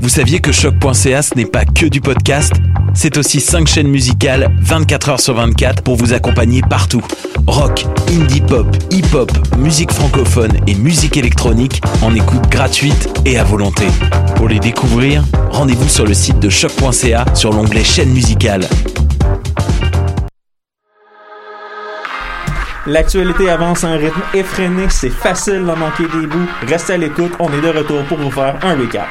Vous saviez que choc.ca ce n'est pas que du podcast C'est aussi 5 chaînes musicales 24 heures sur 24 pour vous accompagner partout. Rock, indie pop, hip-hop, musique francophone et musique électronique en écoute gratuite et à volonté. Pour les découvrir, rendez-vous sur le site de choc.ca sur l'onglet chaîne musicale. L'actualité avance à un rythme effréné, c'est facile d'en manquer des bouts. Restez à l'écoute, on est de retour pour vous faire un recap.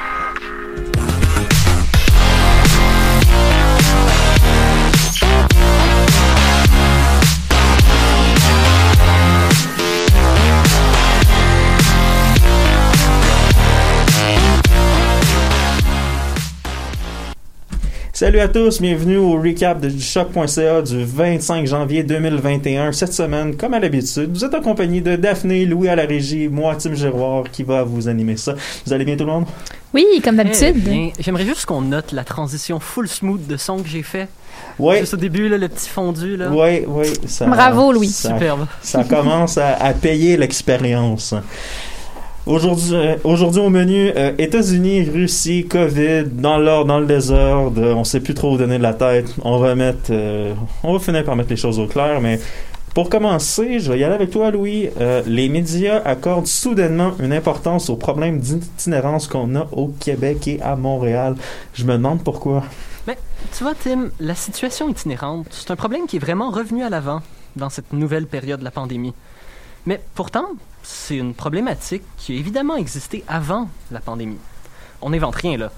Salut à tous, bienvenue au recap de choc.ca du 25 janvier 2021. Cette semaine, comme à l'habitude, vous êtes en compagnie de Daphné, Louis à la régie, moi, Tim Giroir, qui va vous animer ça. Vous allez bien tout le monde? Oui, comme d'habitude. Eh bien, J'aimerais juste qu'on note la transition full smooth de son que j'ai fait. Oui, Juste au début, là, le petit fondu. Là. oui, oui. ça- Bravo, Louis. Ça, Superbe. ça commence à, à payer l'expérience. Aujourd'hui, euh, aujourd'hui au menu, euh, États-Unis, Russie, COVID, dans l'ordre, dans le désordre, euh, on sait plus trop où donner de la tête. On va mettre, euh, on va finir par mettre les choses au clair, mais pour commencer, je vais y aller avec toi, Louis. Les médias accordent soudainement une importance aux problèmes d'itinérance qu'on a au Québec et à Montréal. Je me demande pourquoi. Tu vois, Tim, la situation itinérante, c'est un problème qui est vraiment revenu à l'avant dans cette nouvelle période de la pandémie. Mais pourtant, c'est une problématique qui a évidemment existé avant la pandémie. On n'invente rien, là.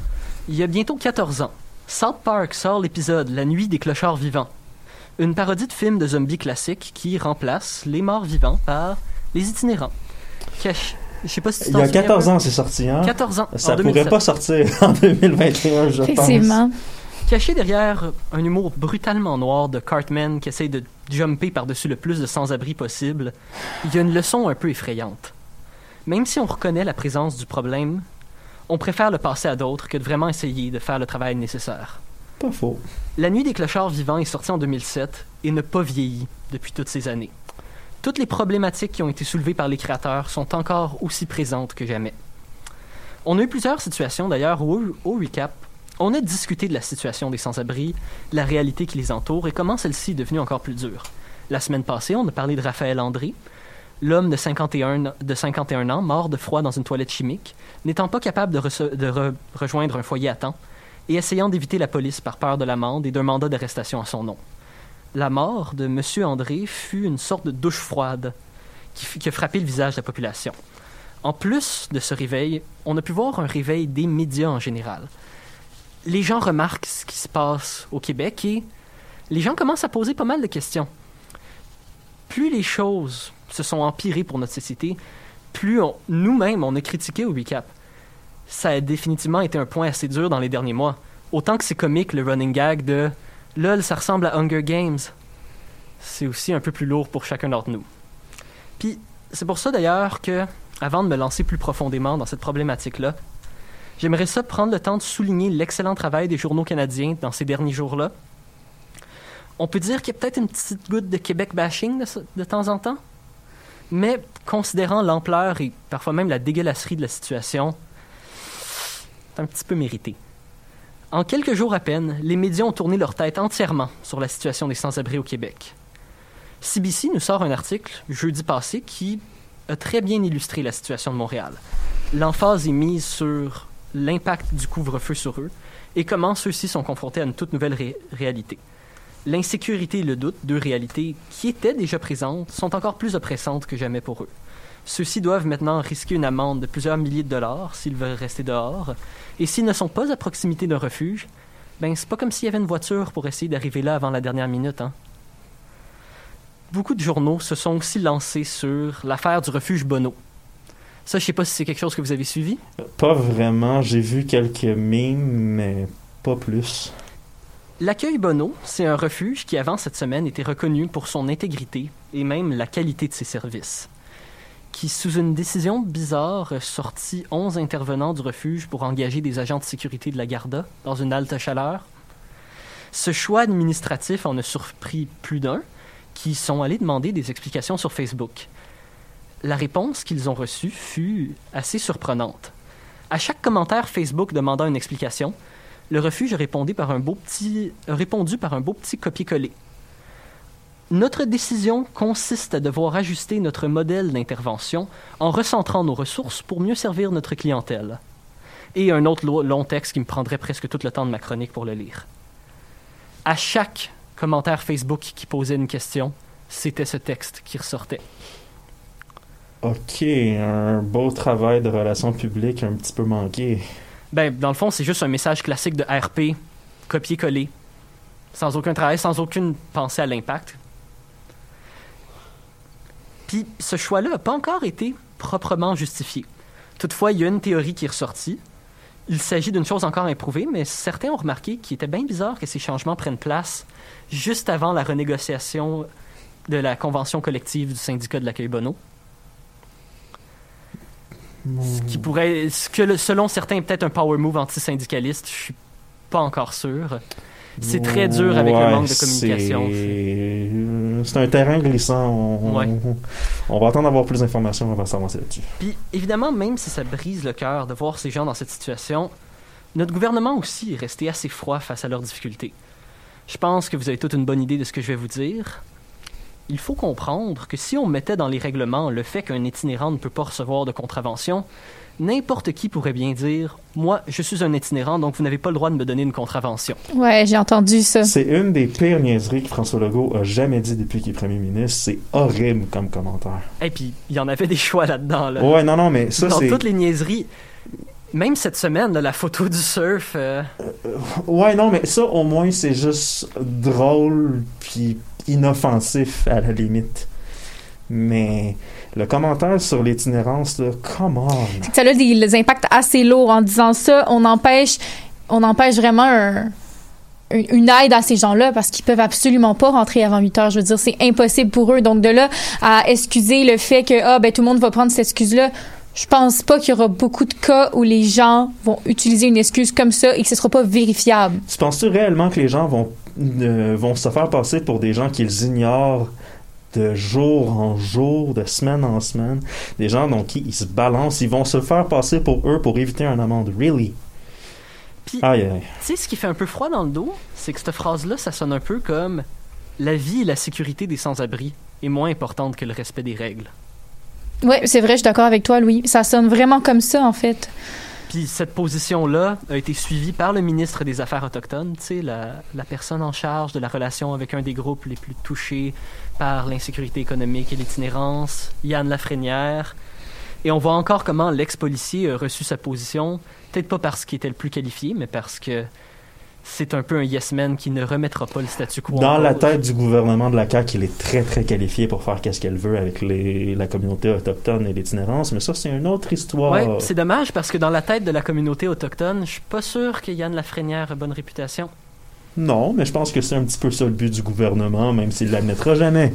Il y a bientôt 14 ans, South Park sort l'épisode La nuit des clochards vivants. Une parodie de film de zombies classique qui remplace les morts vivants par les itinérants. Cache. Je sais pas si tu Il y a souviens 14 un ans, c'est sorti, hein? peu. 14 ans. Ça en pourrait 2007. pas sortir en 2021, je pense. Effectivement. Caché derrière un humour brutalement noir de Cartman qui essaye de jumper par-dessus le plus de sans-abri possible, il y a une leçon un peu effrayante. Même si on reconnaît la présence du problème, on préfère le passer à d'autres que de vraiment essayer de faire le travail nécessaire. Pas faux. La Nuit des clochards vivants est sortie en 2007 et n'a pas vieilli depuis toutes ces années. Toutes les problématiques qui ont été soulevées par les créateurs sont encore aussi présentes que jamais. On a eu plusieurs situations d'ailleurs où, au recap, on a discuté de la situation des sans-abri, la réalité qui les entoure et comment celle-ci est devenue encore plus dure. La semaine passée, on a parlé de Raphaël André, l'homme de 51, de 51 ans mort de froid dans une toilette chimique, n'étant pas capable de, rejoindre un foyer à temps et essayant d'éviter la police par peur de l'amende et d'un mandat d'arrestation à son nom. La mort de M. André fut une sorte de douche froide qui, qui a frappé le visage de la population. En plus de ce réveil, on a pu voir un réveil des médias en général. Les gens remarquent ce qui se passe au Québec et les gens commencent à poser pas mal de questions. Plus les choses se sont empirées pour notre société, plus nous-mêmes on a critiqué au recap. Ça a définitivement été un point assez dur dans les derniers mois. Autant que c'est comique le running gag de LOL, ça ressemble à Hunger Games. C'est aussi un peu plus lourd pour chacun d'entre nous. Puis, c'est pour ça d'ailleurs que, avant de me lancer plus profondément dans cette problématique-là, j'aimerais ça prendre le temps de souligner l'excellent travail des journaux canadiens dans ces derniers jours-là. On peut dire qu'il y a peut-être une petite goutte de Québec bashing de, temps en temps, mais considérant l'ampleur et parfois même la dégueulasserie de la situation, c'est un petit peu mérité. En quelques jours à peine, les médias ont tourné leur tête entièrement sur la situation des sans-abri au Québec. CBC nous sort un article jeudi passé qui a très bien illustré la situation de Montréal. L'emphase est mise sur l'impact du couvre-feu sur eux et comment ceux-ci sont confrontés à une toute nouvelle ré- réalité. L'insécurité et le doute, deux réalités qui étaient déjà présentes, sont encore plus oppressantes que jamais pour eux. Ceux-ci doivent maintenant risquer une amende de plusieurs milliers de dollars s'ils veulent rester dehors, et s'ils ne sont pas à proximité d'un refuge, ben c'est pas comme s'il y avait une voiture pour essayer d'arriver là avant la dernière minute, hein. Beaucoup de journaux se sont aussi lancés sur l'affaire du refuge Bono. Ça, je sais pas si c'est quelque chose que vous avez suivi. Pas vraiment. J'ai vu quelques mimes, mais pas plus. L'accueil Bono, c'est un refuge qui, avant cette semaine, était reconnu pour son intégrité et même la qualité de ses services. Qui, sous une décision bizarre, a sorti 11 intervenants du refuge pour engager des agents de sécurité de la Garda dans une halte chaleur. Ce choix administratif en a surpris plus d'un, qui sont allés demander des explications sur Facebook. La réponse qu'ils ont reçue fut assez surprenante. À chaque commentaire Facebook demandant une explication, le refuge a répondu par un beau petit, répondu par un beau petit copier-coller. Notre décision consiste à devoir ajuster notre modèle d'intervention en recentrant nos ressources pour mieux servir notre clientèle. Et un autre lo- long texte qui me prendrait presque tout le temps de ma chronique pour le lire. À chaque commentaire Facebook qui posait une question, c'était ce texte qui ressortait. Ok, un beau travail de relations publiques un petit peu manqué. Ben, dans le fond, c'est juste un message classique de RP, copier-coller, sans aucun travail, sans aucune pensée à l'impact. Puis ce choix-là n'a pas encore été proprement justifié. Toutefois, il y a une théorie qui est ressortie. Il s'agit d'une chose encore improuvée, mais certains ont remarqué qu'il était bien bizarre que ces changements prennent place juste avant la renégociation de la convention collective du syndicat de l'accueil Bono. Ce qui pourrait, ce que selon certains est peut-être un power move anti-syndicaliste, je suis pas encore sûr. C'est très dur avec le manque de communication. C'est un terrain glissant. On, Ouais. on- on va attendre d'avoir plus d'informations avant de s'avancer là-dessus. Puis évidemment, même si ça brise le cœur de voir ces gens dans cette situation, notre gouvernement aussi est resté assez froid face à leurs difficultés. Je pense que vous avez toute une bonne idée de ce que je vais vous dire. Il faut comprendre que si on mettait dans les règlements le fait qu'un itinérant ne peut pas recevoir de contravention, n'importe qui pourrait bien dire Moi, je suis un itinérant, donc vous n'avez pas le droit de me donner une contravention. Ouais, j'ai entendu ça. C'est une des pires niaiseries que François Legault a jamais dit depuis qu'il est premier ministre. C'est horrible comme commentaire. Et puis, il y en avait des choix là-dedans. Là. Ouais, non, non, mais ça, dans c'est. toutes les niaiseries. Même cette semaine, là, la photo du surf. euh, Ouais, non, mais ça, au moins, c'est juste drôle puis inoffensif à la limite. Mais le commentaire sur l'itinérance, là, come on. Ça a des, impacts assez lourds en disant ça. On empêche, on empêche vraiment un- un- une aide à ces gens-là parce qu'ils peuvent absolument pas rentrer avant 8 heures. Je veux dire, c'est impossible pour eux. Donc, de là à excuser le fait que, ah, ben, tout le monde va prendre cette excuse-là. Je pense pas qu'il y aura beaucoup de cas où les gens vont utiliser une excuse comme ça et que ce sera pas vérifiable. Tu penses-tu réellement que les gens vont, euh, vont se faire passer pour des gens qu'ils ignorent de jour en jour, de semaine en semaine? Des gens dont qui ils se balancent, ils vont se faire passer pour eux pour éviter un amende. Really? Puis, Aïe, aïe. tu sais, ce qui fait un peu froid dans le dos, c'est que cette phrase-là, ça sonne un peu comme La vie et la sécurité des sans-abri est moins importante que le respect des règles. Ouais, c'est vrai, je suis d'accord avec toi, Louis. Ça sonne vraiment comme ça, en fait. Puis cette position-là a été suivie par le ministre des Affaires autochtones, la, la personne en charge de la relation avec un des groupes les plus touchés par l'insécurité économique et l'itinérance, Yann Lafrenière. Et on voit encore comment l'ex-policier a reçu sa position, peut-être pas parce qu'il était le plus qualifié, mais parce que c'est un peu un yes man qui ne remettra pas le statu quo. Dans la tête du gouvernement de la CAQ, il est très très qualifié pour faire qu'est-ce qu'elle veut avec les, la communauté autochtone et l'itinérance, mais ça c'est une autre histoire. Ouais, c'est dommage parce que dans la tête de la communauté autochtone, je suis pas sûr que Yann Lafrenière a bonne réputation. Non, mais je pense que c'est un petit peu ça le but du gouvernement, même s'il l'admettra jamais.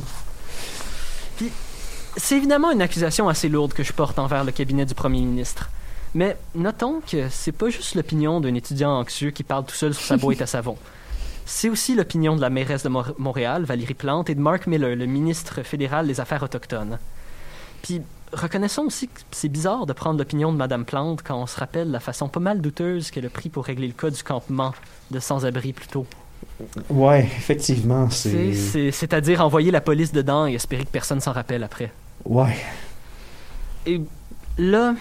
C'est évidemment une accusation assez lourde que je porte envers le cabinet du premier ministre. Mais notons que c'est pas juste l'opinion d'un étudiant anxieux qui parle tout seul sur sa boîte à savon. C'est aussi l'opinion de la mairesse de Montréal, Valérie Plante, et de Mark Miller, le ministre fédéral des Affaires autochtones. Puis, reconnaissons aussi que c'est bizarre de prendre l'opinion de Madame Plante quand on se rappelle la façon pas mal douteuse qu'elle a pris pour régler le cas du campement de sans-abri plus tôt. Ouais, effectivement, c'est- C'est-à-dire envoyer la police dedans et espérer que personne s'en rappelle après. Ouais. Et là,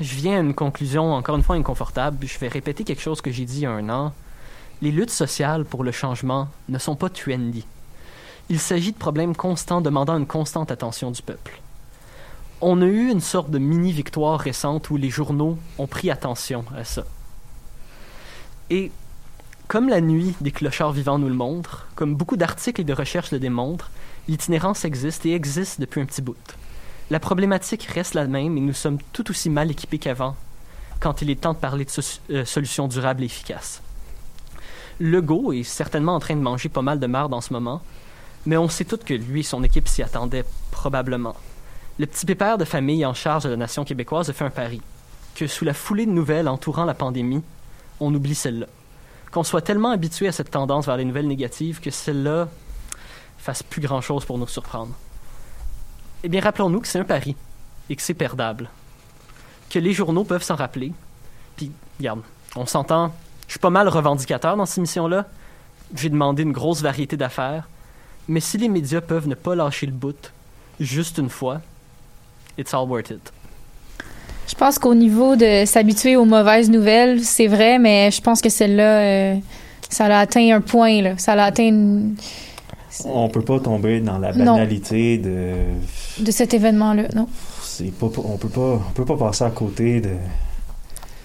je viens à une conclusion encore une fois inconfortable. Je vais répéter quelque chose que j'ai dit il y a un an. Les luttes sociales pour le changement ne sont pas trendy. Il s'agit de problèmes constants demandant une constante attention du peuple. On a eu une sorte de mini-victoire récente où les journaux ont pris attention à ça. Et comme la nuit des clochards vivants nous le montre, comme beaucoup d'articles et de recherches le démontrent, l'itinérance existe et existe depuis un petit bout. La problématique reste la même et nous sommes tout aussi mal équipés qu'avant quand il est temps de parler de euh, solutions durables et efficaces. Legault est certainement en train de manger pas mal de marde en ce moment, mais on sait tous que lui et son équipe s'y attendaient probablement. Le petit pépère de famille en charge de la nation québécoise a fait un pari, que sous la foulée de nouvelles entourant la pandémie, on oublie celle-là. Qu'on soit tellement habitué à cette tendance vers les nouvelles négatives que celle-là fasse plus grand-chose pour nous surprendre. Eh bien, rappelons-nous que c'est un pari et que c'est perdable. Que les journaux peuvent s'en rappeler Puis, regarde, on s'entend, je suis pas mal revendicateur dans cette émission-là. J'ai demandé une grosse variété d'affaires. Mais si les médias peuvent ne pas lâcher le bout juste une fois, it's all worth it. Je pense qu'au niveau de s'habituer aux mauvaises nouvelles, c'est vrai, mais je pense que celle-là, euh, ça l'a atteint un point, là. Ça l'a atteint une- On peut pas tomber dans la Non. banalité de. de cet événement-là, non. C'est pas, on peut pas, on peut pas passer à côté de.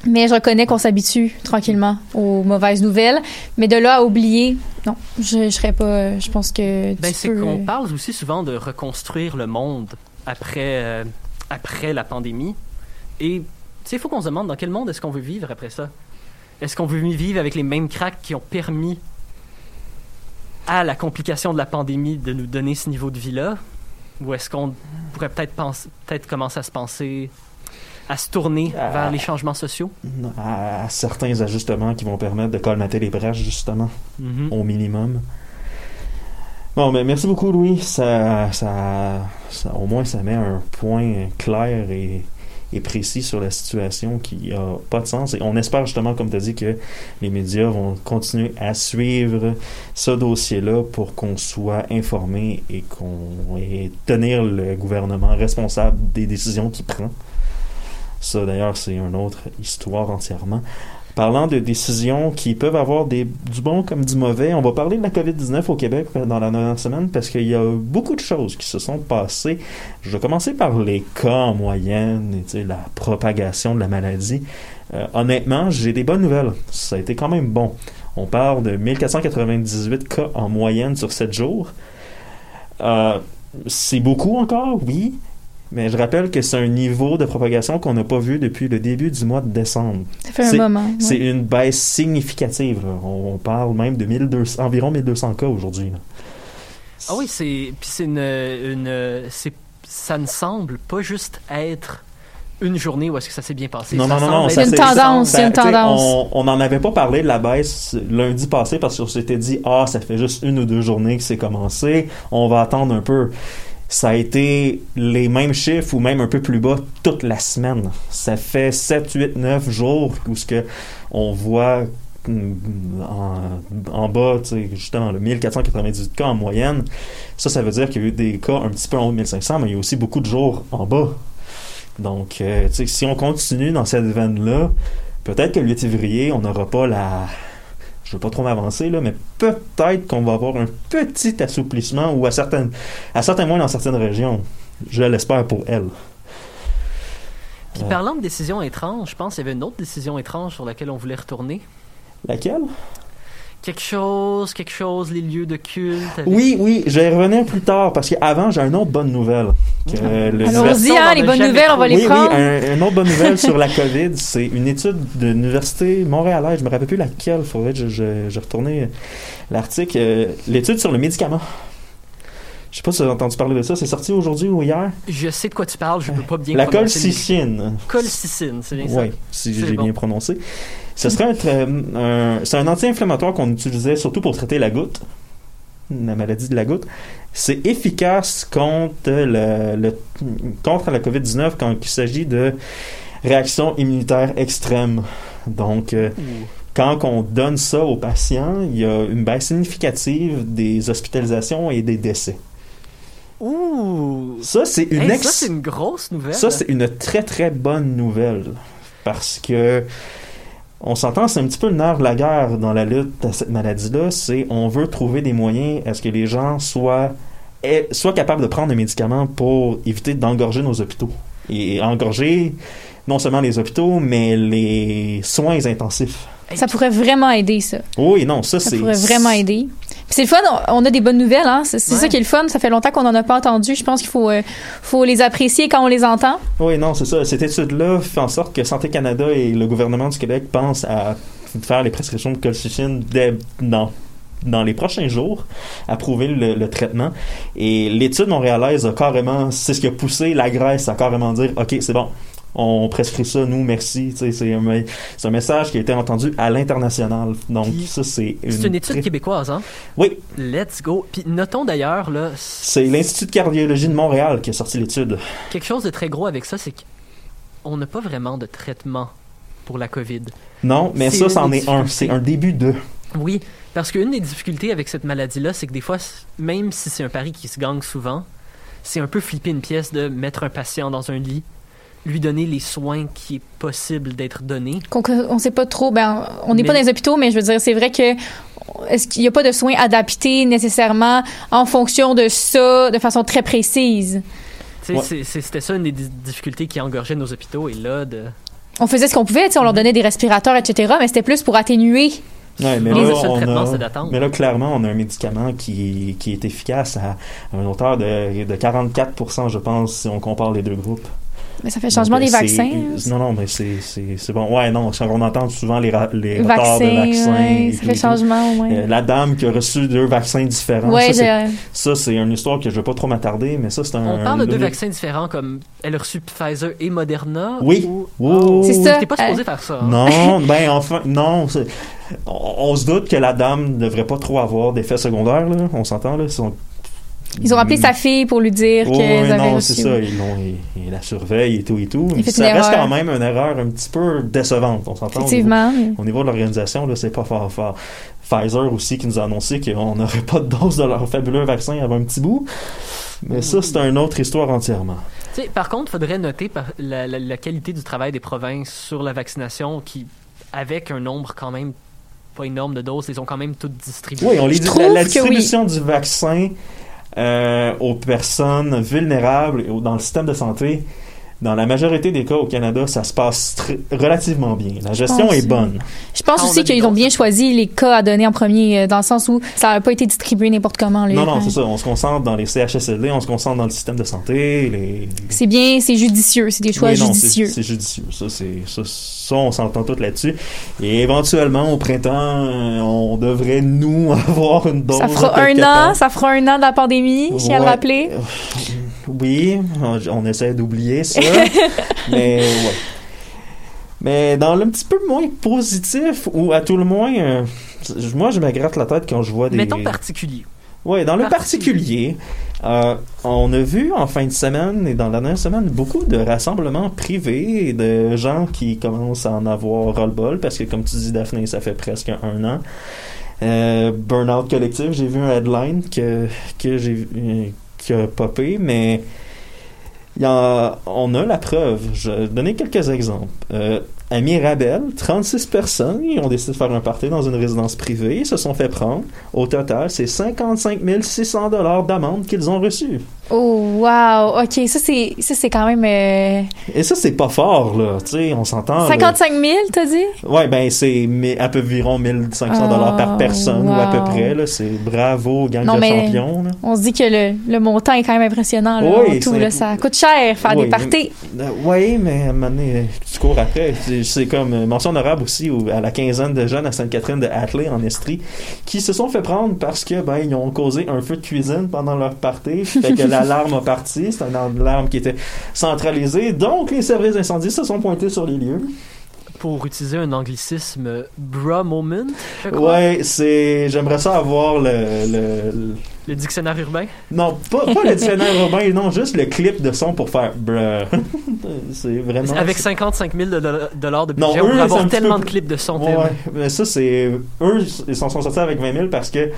Mais je reconnais qu'on s'habitue tranquillement aux mauvaises nouvelles. Mais de là à oublier, non, je, je serais pas. Je pense que. Ben, c'est peux- qu'on parle aussi souvent de reconstruire le monde après, euh, après la pandémie. Et tu sais, il faut qu'on se demande dans quel monde est-ce qu'on veut vivre après ça? Est-ce qu'on veut vivre avec les mêmes cracks qui ont permis à la complication de la pandémie de nous donner ce niveau de vie-là? Ou est-ce qu'on pourrait peut-être commencer à se penser, à se tourner Ah. vers les changements sociaux? à, à certains ajustements qui vont permettre de colmater les brèches, justement, Mhm. au minimum. Bon, mais merci beaucoup, Louis. Ça, ça, ça- au moins, ça met un point clair et, précis sur la situation qui a pas de sens. Et on espère justement, comme tu as dit, que les médias vont continuer à suivre ce dossier-là pour qu'on soit informé et qu'on et tenir le gouvernement responsable des décisions qu'il prend. Ça, d'ailleurs, c'est une autre histoire entièrement. Parlant de décisions qui peuvent avoir du bon comme du mauvais, on va parler de la COVID-19 au Québec dans la dernière semaine parce qu'il y a beaucoup de choses qui se sont passées. Je vais commencer par les cas en moyenne, et, la propagation de la maladie. Euh, honnêtement, j'ai des bonnes nouvelles. Ça a été quand même bon. On parle de 1498 cas en moyenne sur 7 jours. Euh, c'est beaucoup encore, oui, mais je rappelle que c'est un niveau de propagation qu'on n'a pas vu depuis le début du mois de décembre. Ça fait un c'est- moment. ouais. C'est une baisse significative. On, on parle même de 1200, environ 1200 cas aujourd'hui. Ah oui, c'est puis c'est une, une c'est ça ne semble pas juste être une journée où est-ce que ça s'est bien passé. Non, Ça non, non, non, ça une c'est- tendance, ça- c'est une sais, tendance. On on n'en avait pas parlé de la baisse lundi passé parce qu'on s'était dit ah ça fait juste une ou deux journées que c'est commencé, on va attendre un peu. Ça a été les mêmes chiffres ou même un peu plus bas toute la semaine. Ça fait 7, 8, 9 jours où ce que on voit en, en bas, justement, le 1498 cas en moyenne. Ça, ça veut dire qu'il y a eu des cas un petit peu en haut de 1500, mais il y a aussi beaucoup de jours en bas. Donc, euh, si on continue dans cette veine-là, peut-être que le 8 février, on n'aura pas la... Je veux pas trop m'avancer, là, mais peut-être qu'on va avoir un petit assouplissement ou à certaines, à certains mois dans certaines régions. Je l'espère pour elle. Puis parlant de décisions étranges, je pense qu'il y avait une autre décision étrange sur laquelle on voulait retourner. Laquelle? Quelque chose, quelque chose, les lieux de culte. avec- Oui, oui, je vais y revenir plus tard parce qu'avant, j'ai une autre bonne nouvelle. Que le Allons-y, hein, les bonnes nouvelles, on va les oui, prendre. oui, un- une autre bonne nouvelle sur la COVID, c'est une étude de l'université montréalaise, je me rappelle plus laquelle, faudrait que je, je, je retournais l'article, euh, l'étude sur le médicament. Je sais pas si vous avez entendu parler de ça, c'est sorti aujourd'hui ou hier? Je sais de quoi tu parles, je peux pas bien la colchicine. Colchicine, c'est bien ça. Oui, si j'ai bon. bien prononcé. Ce serait un, c'est un anti-inflammatoire qu'on utilisait surtout pour traiter la goutte, la maladie de la goutte. C'est efficace contre, le, le- contre la COVID-19 quand il s'agit de réactions immunitaires extrêmes. Donc, euh, quand on donne ça aux patients, il y a une baisse significative des hospitalisations et des décès. Ouh. Ça, c'est une Hey, ex- ça, c'est une grosse nouvelle. ça, c'est une très très bonne nouvelle. Parce que on s'entend, c'est un petit peu le nerf de la guerre dans la lutte à cette maladie-là. C'est on veut trouver des moyens à ce que les gens soient, soient capables de prendre des médicaments pour éviter d'engorger nos hôpitaux. Et engorger non seulement les hôpitaux, mais les soins intensifs. Ça pourrait vraiment aider, ça. Oui, non, ça, Ça c'est. pourrait vraiment aider. C'est le fun, on a des bonnes nouvelles, hein. C'est c'est Ouais. ça qui est le fun. Ça fait longtemps qu'on n'en a pas entendu. Je pense qu'il faut, euh, faut les apprécier quand on les entend. Oui, non, c'est ça. Cette étude-là fait en sorte que Santé Canada et le gouvernement du Québec pensent à faire les prescriptions de colchicine dès dans dans les prochains jours, approuver le, le traitement. Et l'étude montréalaise a carrément, c'est ce qui a poussé la Grèce à carrément dire, OK, c'est bon, on prescrit ça, nous, merci. C'est un, message qui a été entendu à l'international. Donc, Puis, ça, c'est une... C'est une étude très- québécoise, hein? Oui, Let's go. Puis notons d'ailleurs, là, c'est l'Institut de cardiologie de Montréal qui a sorti l'étude. quelque chose de très gros avec ça, c'est qu'on n'a pas vraiment de traitement pour la COVID. Non, mais ça, c'en est un. C'est un début de. Oui, parce qu'une des difficultés avec cette maladie-là, c'est que des fois, même si c'est un pari qui se gagne souvent, c'est un peu flipper une pièce de mettre un patient dans un lit, lui donner les soins qui est possible d'être donnés. Qu'on on sait pas trop. Ben, on n'est pas dans les hôpitaux, mais je veux dire, c'est vrai que est-ce qu'il n'y a pas de soins adaptés nécessairement en fonction de ça, de façon très précise? Ouais. c'était ça une des di- difficultés qui engorgeait nos hôpitaux. Et là, de... On faisait ce qu'on pouvait, on leur donnait des respirateurs, etc., mais c'était plus pour atténuer. Ouais, mais Les là, on traitements, a- c'est d'attendre. mais là, clairement, on a un médicament qui, qui est efficace à, à une hauteur de, de 44% je pense, si on compare les deux groupes. Mais ça fait changement Donc, des euh, vaccins. Non, non, mais c'est c'est- c'est bon. Ouais, non, on entend souvent les, les retards de vaccins, vaccins. ouais, ça fait tout. changement, ouais. Euh, la dame qui a reçu deux vaccins différents. ouais, ça, c'est- j'ai- ça, c'est une histoire que je ne vais pas trop m'attarder, mais ça, c'est un. On parle de deux le- vaccins différents, comme elle a reçu Pfizer et Moderna. Oui. ou- Oui, Oh, oui, C'est ça. T'es pas supposé faire ça. hein? Non, ben enfin, non. On, on se doute que la dame ne devrait pas trop avoir d'effets secondaires, là. On s'entend, là. Ils ont appelé sa fille pour lui dire Oh, qu'elle avait non, c'est ça. Ils, l'ont, ils, ils la surveillent et tout et tout. Fait ça une reste erreur. quand même une erreur un petit peu décevante. On s'entend. au niveau- Effectivement. mais- Au niveau de l'organisation, là, c'est pas fort fort. Pfizer aussi qui nous a annoncé qu'on n'aurait pas de dose de leur fabuleux vaccin avant un petit bout. Mais ça, c'est une autre histoire entièrement. Par contre, il faudrait noter par- la, la- la qualité du travail des provinces sur la vaccination qui, avec un nombre quand même pas énorme de doses, les ont quand même toutes distribuées. Oui, on les dit. trouve La, distribution du vaccin euh, aux personnes vulnérables dans le système de santé, dans la majorité des cas au Canada, ça se passe relativement bien. La gestion est bonne. Je pense Ah, aussi qu'ils ont bien choisi les cas à donner en premier, euh, dans le sens où ça n'a pas été distribué n'importe comment. là. Non, non, c'est ça. On se concentre dans les CHSLD, on se concentre dans le système de santé. Les... C'est bien, c'est judicieux, c'est des choix non, judicieux. C'est judicieux. Ça, c'est, ça, ça, on s'entend tous là-dessus. Et éventuellement, au printemps, on devrait, nous, avoir une dose. Ça fera un an, ça fera un an de la pandémie, je tiens à le rappeler. Oui, on, on essaie d'oublier ça. mais ouais. Mais dans le petit peu moins positif, ou à tout le moins, euh, moi je me gratte la tête quand je vois des. Mettons particulier. Ouais, dans le particulier. particulier, euh, on a vu en fin de semaine et dans la dernière semaine beaucoup de rassemblements privés et de gens qui commencent à en avoir ras-le-bol parce que, comme tu dis, Daphné, ça fait presque un an. Euh, Burnout collectif, j'ai vu un headline que, que j'ai vu- euh, qui popé, mais y a, on a la preuve. Je vais donner quelques exemples. À Mirabel, 36 personnes ont décidé de faire un party dans une résidence privée. Se sont fait prendre. Au total, c'est 55 600 dollars d'amende qu'ils ont reçus. Oh, wow. OK, ça, c'est, ça, c'est quand même. euh, Et ça, c'est pas fort, là. Tu sais, on s'entend. là. 55 000, t'as dit? Ouais, ben, c'est à peu environ 1500 dollars par Oh, personne, ou à peu près, là. C'est bravo, gang Non, de champions, là. On se dit que le, le montant est quand même impressionnant. Là, Oui, tout, là, ça coûte cher faire Oui, des parties. Euh, oui, mais à un moment donné, tu cours après. C'est- comme euh, mention honorable aussi au- à la quinzaine de jeunes à Sainte-Catherine de Hatley en Estrie qui se sont fait prendre parce que ben ils ont causé un feu de cuisine pendant leur party. Fait que l'alarme a parti. C'est une alarme qui était centralisée. Donc les services d'incendie se sont pointés sur les lieux. Pour utiliser un anglicisme, bra moment, je crois. Ouais, c'est. J'aimerais ça avoir le, le- le- dictionnaire urbain? Non, pas, pas le dictionnaire urbain, non, juste le clip de son pour faire bruh. c'est vraiment. Avec 55 000 de- de- dollars de Non, budget, eux, on c'est avoir tellement peu de clips de son. Ouais, mais ça, c'est. Eux, ils s'en sont sortis avec 20 000 parce que.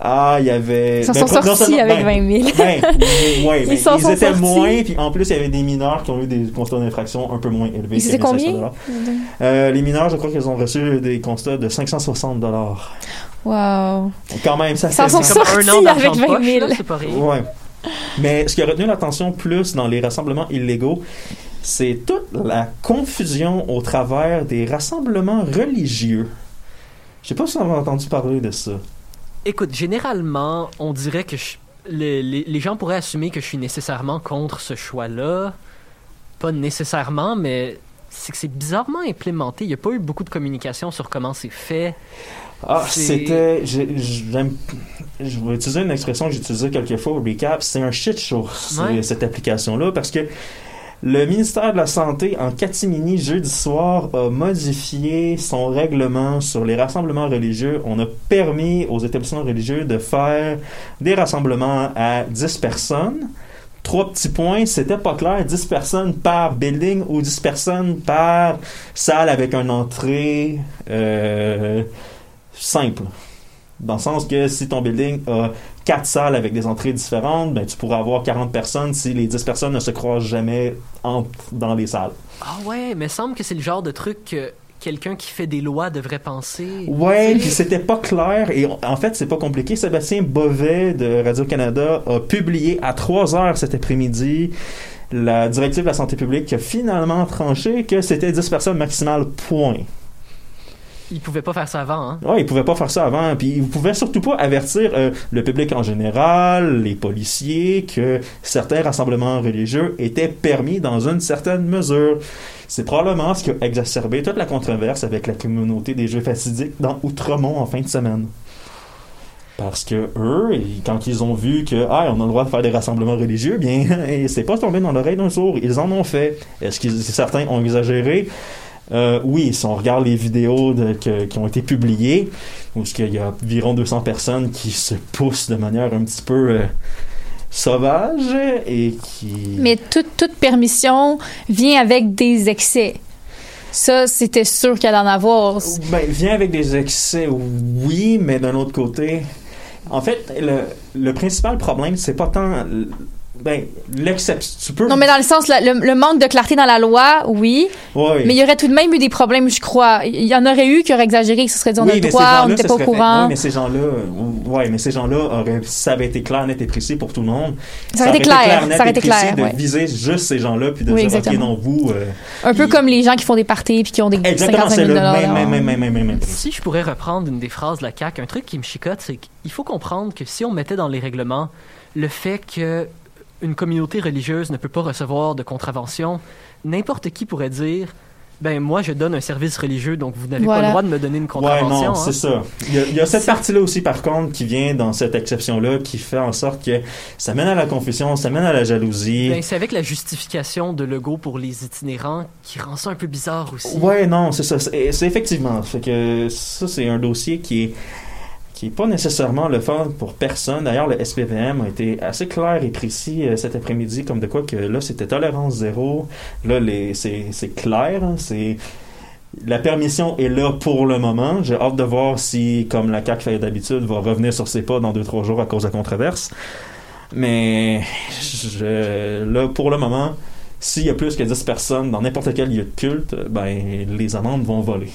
Ah, il y avait. Ils s'en ben, sont non sortis avec ben, 20 000. Ben, ouais, Ils ben, ils sont étaient sortis. moins, puis en plus, il y avait des mineurs qui ont eu des constats d'infraction un peu moins élevés. 1500 combien? Euh, les mineurs, je crois qu'ils ont reçu des constats de 560 dollars. Wow. Quand même, ça fait sont un an sortis d'argent avec de 20 poche, 000. là, c'est pas rien. Ouais. Mais ce qui a retenu l'attention plus dans les rassemblements illégaux, c'est toute la confusion au travers des rassemblements religieux. Je sais pas si vous avez entendu parler de ça. Écoute, généralement, on dirait que je- le- les, les gens pourraient assumer que je suis nécessairement contre ce choix-là. Pas nécessairement, mais c'est que c'est bizarrement implémenté. Il n'y a pas eu beaucoup de communication sur comment c'est fait. Ah, c'était. j'aime- Je vais utiliser une expression que j'ai utilisée quelques fois au recap. C'est un shit show, Ouais. cette application-là, parce que le ministère de la Santé, en catimini, jeudi soir, a modifié son règlement sur les rassemblements religieux. On a permis aux établissements religieux de faire des rassemblements à 10 personnes. trois petits points, c'était pas clair, 10 personnes par building ou 10 personnes par salle avec une entrée euh, simple. Dans le sens que si ton building a quatre salles avec des entrées différentes, ben, tu pourras avoir 40 personnes si les 10 personnes ne se croisent jamais entre, dans les salles. Ah ouais, mais semble que c'est le genre de truc que quelqu'un qui fait des lois devrait penser. Ouais, puis c'était pas clair et en fait c'est pas compliqué. Sébastien Bovet de Radio Canada a publié à 3 heures cet après-midi la directive de la santé publique qui a finalement tranché que c'était 10 personnes maximales point. Il pouvait pas faire ça avant, hein? Ouais, il pouvait pas faire ça avant. Puis il pouvait surtout pas avertir euh, le public en général, les policiers, que certains rassemblements religieux étaient permis dans une certaine mesure. C'est probablement ce qui a exacerbé toute la controverse avec la communauté des Jeux fastidiques dans Outremont en fin de semaine. Parce que eux, quand ils ont vu que ah, on a le droit de faire des rassemblements religieux, bien, c'est pas tombé dans l'oreille d'un sourd. Ils en ont fait. Est-ce que certains ont exagéré? Euh, oui, si on regarde les vidéos de, qui ont été publiées, où il y a environ 200 personnes qui se poussent de manière un petit peu euh, sauvage et qui... Mais toute, toute permission vient avec des excès. Ça, c'était sûr qu'il allait en avoir. Ben, vient avec des excès, oui, mais d'un autre côté... En fait, le, le principal problème, c'est pas tant ben, l'exception. Tu peux. Non, mais dans le sens, le, manque de clarté dans la loi, oui. oui. Mais il y aurait tout de même eu des problèmes, je crois. Il y en aurait eu qui auraient exagéré, que ce serait dit on a le droit, on n'était pas au courant. Oui, mais ces gens-là, ouais, mais ces gens-là auraient, ça avait été clair, net et précis pour tout le monde. Ça, aurait été clair, ça aurait été clair. De viser juste ces gens-là, puis de dire, OK, non, vous. Euh, un peu comme les gens qui font des parties, puis qui ont des Exactement, c'est le même, même, même, même, même, Si je pourrais reprendre une des phrases de la CAQ, un truc qui me chicote, c'est qu'il faut comprendre que si on mettait dans les règlements le fait que une communauté religieuse ne peut pas recevoir de contravention, n'importe qui pourrait dire ben moi je donne un service religieux donc vous n'avez pas le droit de me donner une contravention. Ouais, non, c'est hein. ça. Il y a, cette partie-là aussi par contre qui vient dans cette exception-là qui fait en sorte que ça mène à la confusion, ça mène à la jalousie. Ben, c'est avec la justification de Legault pour les itinérants qui rend ça un peu bizarre aussi. Ouais, non, c'est ça. C'est effectivement. Fait que ça c'est un dossier qui est qui n'est pas nécessairement le fun pour personne. D'ailleurs, le SPVM a été assez clair et précis euh, cet après-midi, comme de quoi que là, c'était tolérance zéro. Là, c'est clair. Hein, la permission est là pour le moment. J'ai hâte de voir si, comme la CAC fait d'habitude, va revenir sur ses pas dans deux trois jours à cause de la controverse. Mais là, pour le moment, s'il y a plus que 10 personnes dans n'importe quel lieu de culte, ben les amendes vont voler.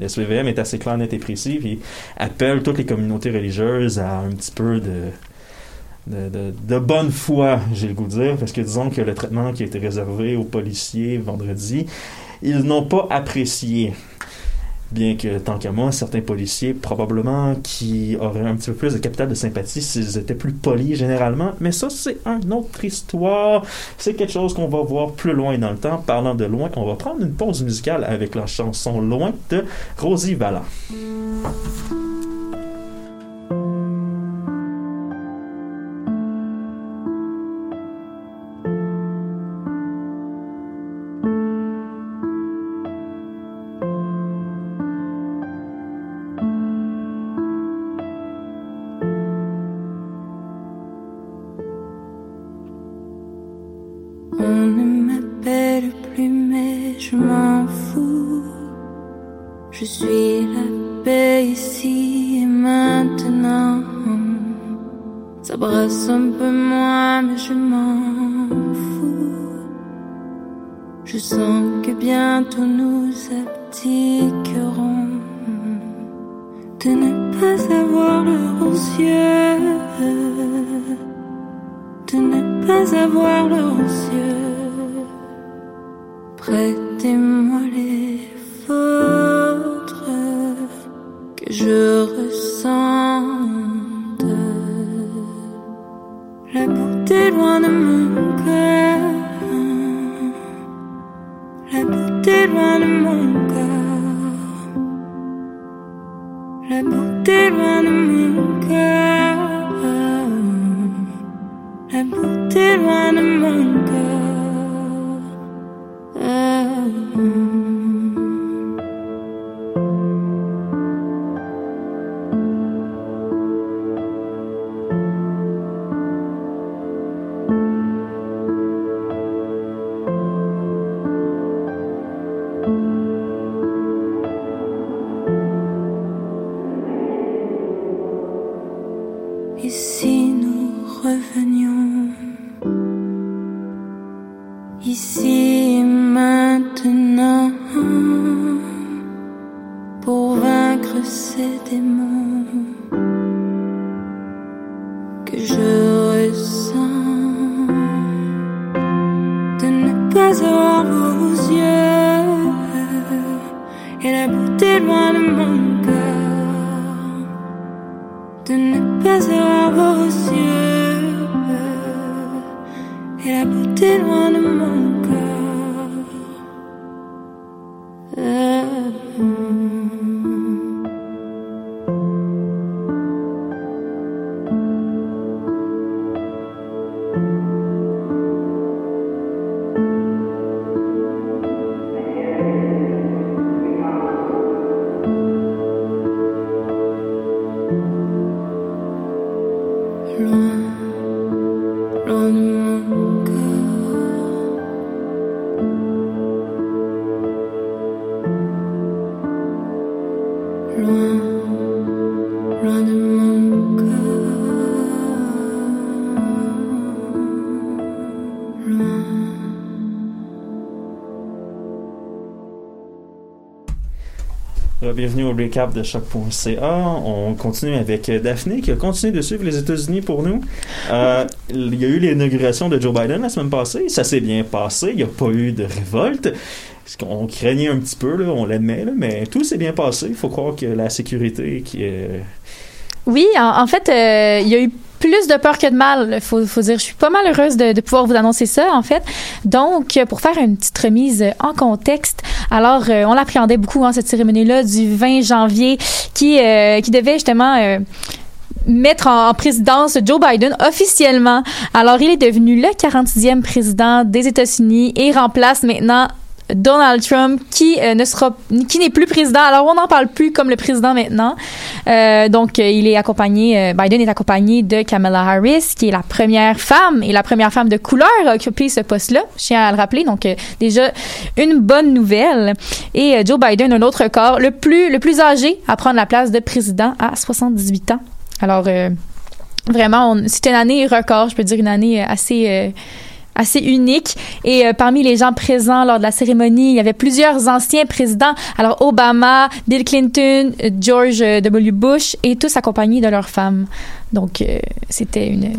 Le SPVM est assez clair, net et précis, puis appelle toutes les communautés religieuses à un petit peu de, de, de, bonne foi, j'ai le goût de dire, parce que disons que le traitement qui a été réservé aux policiers vendredi, ils n'ont pas apprécié. Bien que, tant qu'à moi, certains policiers, probablement, qui auraient un petit peu plus de capital de sympathie s'ils étaient plus polis généralement. Mais ça, c'est une autre histoire. C'est quelque chose qu'on va voir plus loin dans le temps. Parlant de loin, on va prendre une pause musicale avec la chanson Loin de Rosie Vallant. avoir leurs yeux. Prêtez-moi les vôtres que je ressente. La beauté loin de mon cœur. La beauté loin de mon cœur. La beauté loin de mon cœur. La beauté Tijuana Monk. Bienvenue au recap de choc.ca. On continue avec euh, Daphné qui a continué de suivre les États-Unis pour nous. Euh, il y a eu l'inauguration de Joe Biden la semaine passée. Ça s'est bien passé. Il n'y a pas eu de révolte. Ce qu'on craignait un petit peu, là, on l'admet, mais tout s'est bien passé. Il faut croire que la sécurité qui est. Oui, en, fait, euh, il y a eu plus de peur que de mal. Faut, dire, je suis pas mal heureuse de, de pouvoir vous annoncer ça, en fait. Donc, euh, pour faire une petite remise euh, en contexte, alors euh, on l'appréhendait beaucoup, hein, cette cérémonie-là du 20 janvier, qui euh, qui devait justement euh, mettre en, en présidence Joe Biden officiellement. Alors, il est devenu le 46e président des États-Unis et remplace maintenant Donald Trump qui euh, ne sera qui n'est plus président. Alors on n'en parle plus comme le président maintenant. Euh, donc euh, il est accompagné Biden est accompagné de Kamala Harris qui est la première femme et la première femme de couleur à occuper ce poste-là. Je tiens à le rappeler. Donc déjà une bonne nouvelle. Et Joe Biden un autre corps le plus le plus âgé à prendre la place de président à 78 ans. Alors vraiment c'était une année record. Je peux dire une année assez assez unique. Et euh, parmi les gens présents lors de la cérémonie, il y avait plusieurs anciens présidents. Alors Obama, Bill Clinton, euh, George euh, W. Bush, et tous accompagnés de leurs femmes. Donc euh, c'était une.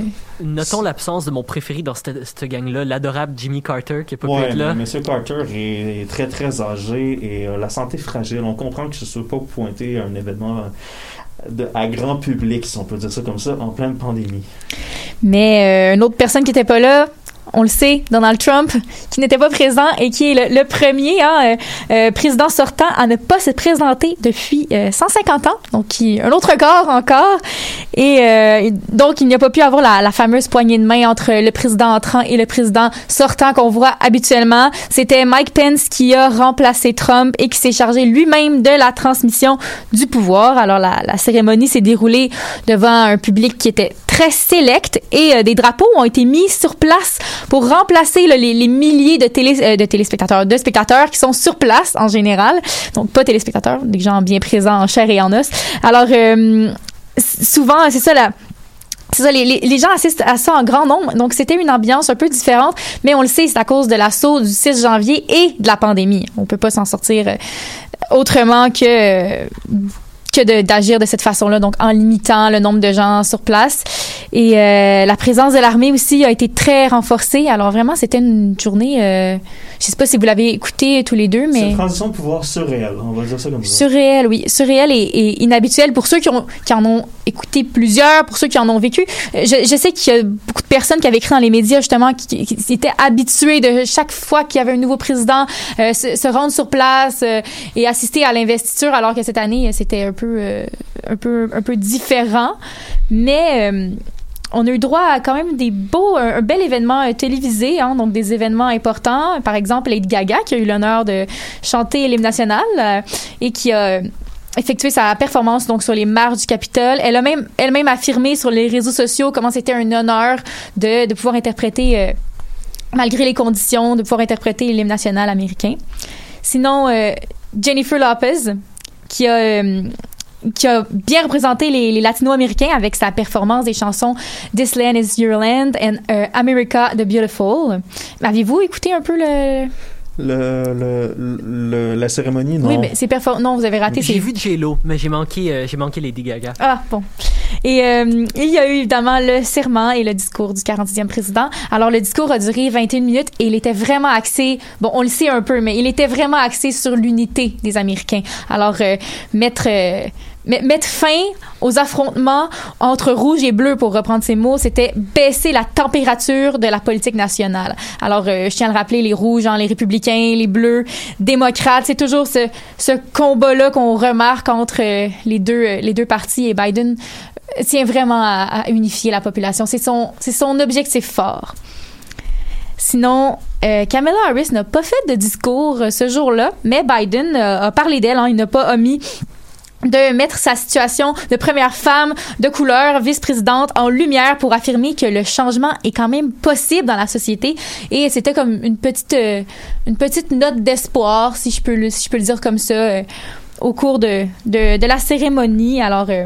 Notons l'absence de mon préféré dans cette, cette gang-là, l'adorable Jimmy Carter, qui est pas Ouais, être là. mais M. Carter est, est très très âgé et euh, la santé fragile. On comprend que ce ne soit pas pointé à un événement de- à grand public, si on peut dire ça comme ça, en pleine pandémie. Mais euh, une autre personne qui était pas là. On le sait, Donald Trump, qui n'était pas présent et qui est le, premier hein, euh, euh, président sortant à ne pas se présenter depuis euh, 150 ans, donc un autre record encore. Et euh, donc, il n'y a pas pu avoir la, la fameuse poignée de main entre le président entrant et le président sortant qu'on voit habituellement. C'était Mike Pence qui a remplacé Trump et qui s'est chargé lui-même de la transmission du pouvoir. Alors, la, la cérémonie s'est déroulée devant un public qui était très sélect et euh, des drapeaux ont été mis sur place pour remplacer les, milliers euh, de téléspectateurs, de spectateurs qui sont sur place en général. Donc, pas téléspectateurs, des gens bien présents en chair et en os. Alors, euh, souvent, c'est ça les, les, gens assistent à ça en grand nombre. Donc, c'était une ambiance un peu différente, mais on le sait, c'est à cause de l'assaut du 6 janvier et de la pandémie. On peut pas s'en sortir autrement que que d'agir de, cette façon-là, donc en limitant le nombre de gens sur place. Et euh, la présence de l'armée aussi a été très renforcée. Alors vraiment, c'était une journée. Euh, je sais pas si vous l'avez écouté tous les deux, C'est mais une transition de pouvoir surréelle, on va dire ça comme ça. Surréel, oui. Surréel et, et inhabituel pour ceux qui, ont, qui en ont écouté plusieurs, pour ceux qui en ont vécu. Euh, Je, je sais qu'il y a beaucoup de personnes qui avaient écrit dans les médias, justement, qui, qui- étaient habituées de chaque fois qu'il y avait un nouveau président, euh, se, se rendre sur place et assister à l'investiture, alors que cette année, c'était un peu, euh, un peu, un peu différent. Mais... euh, on a eu droit à quand même des beaux, un, bel événement euh, télévisé, hein, donc des événements importants. Par exemple, Lady Gaga qui a eu l'honneur de chanter l'hymne national et qui a effectué sa performance donc sur les marches du Capitole. Elle a même elle-même affirmé sur les réseaux sociaux comment c'était un honneur de, de pouvoir interpréter malgré les conditions de pouvoir interpréter l'hymne national américain. Sinon Jennifer Lopez qui a qui a bien représenté les, les latino-américains avec sa performance des chansons This Land is Your Land and euh, America the Beautiful. Avez-vous écouté un peu le, le, le, le- la cérémonie, non. Oui, mais c'est perfor- Non, vous avez raté. J'ai vu J-Lo, mais j'ai manqué, euh, j'ai manqué Lady Gaga. Ah, bon. Et euh, il y a eu évidemment le serment et le discours du 40e président. Alors, le discours a duré 21 minutes et il était vraiment axé, bon, on le sait un peu, mais il était vraiment axé sur l'unité des Américains. Alors, euh, mettre... met- Mettre fin aux affrontements entre rouge et bleu, pour reprendre ces mots, c'était baisser la température de la politique nationale. Alors, euh, je tiens à le rappeler, les rouges, hein, les républicains, les bleus, démocrates, c'est toujours ce, combat-là qu'on remarque entre euh, les deux, euh, les deux partis et Biden euh, tient vraiment à, unifier la population. C'est son, son objectif fort. Sinon, Kamala Harris n'a pas fait de discours ce jour-là, mais Biden a parlé d'elle. hein. il n'a pas omis de mettre sa situation de première femme de couleur vice-présidente en lumière pour affirmer que le changement est quand même possible dans la société. Et c'était comme une petite euh, une petite note d'espoir si je peux le, si je peux le dire comme ça euh, au cours de, de, la cérémonie. Alors euh,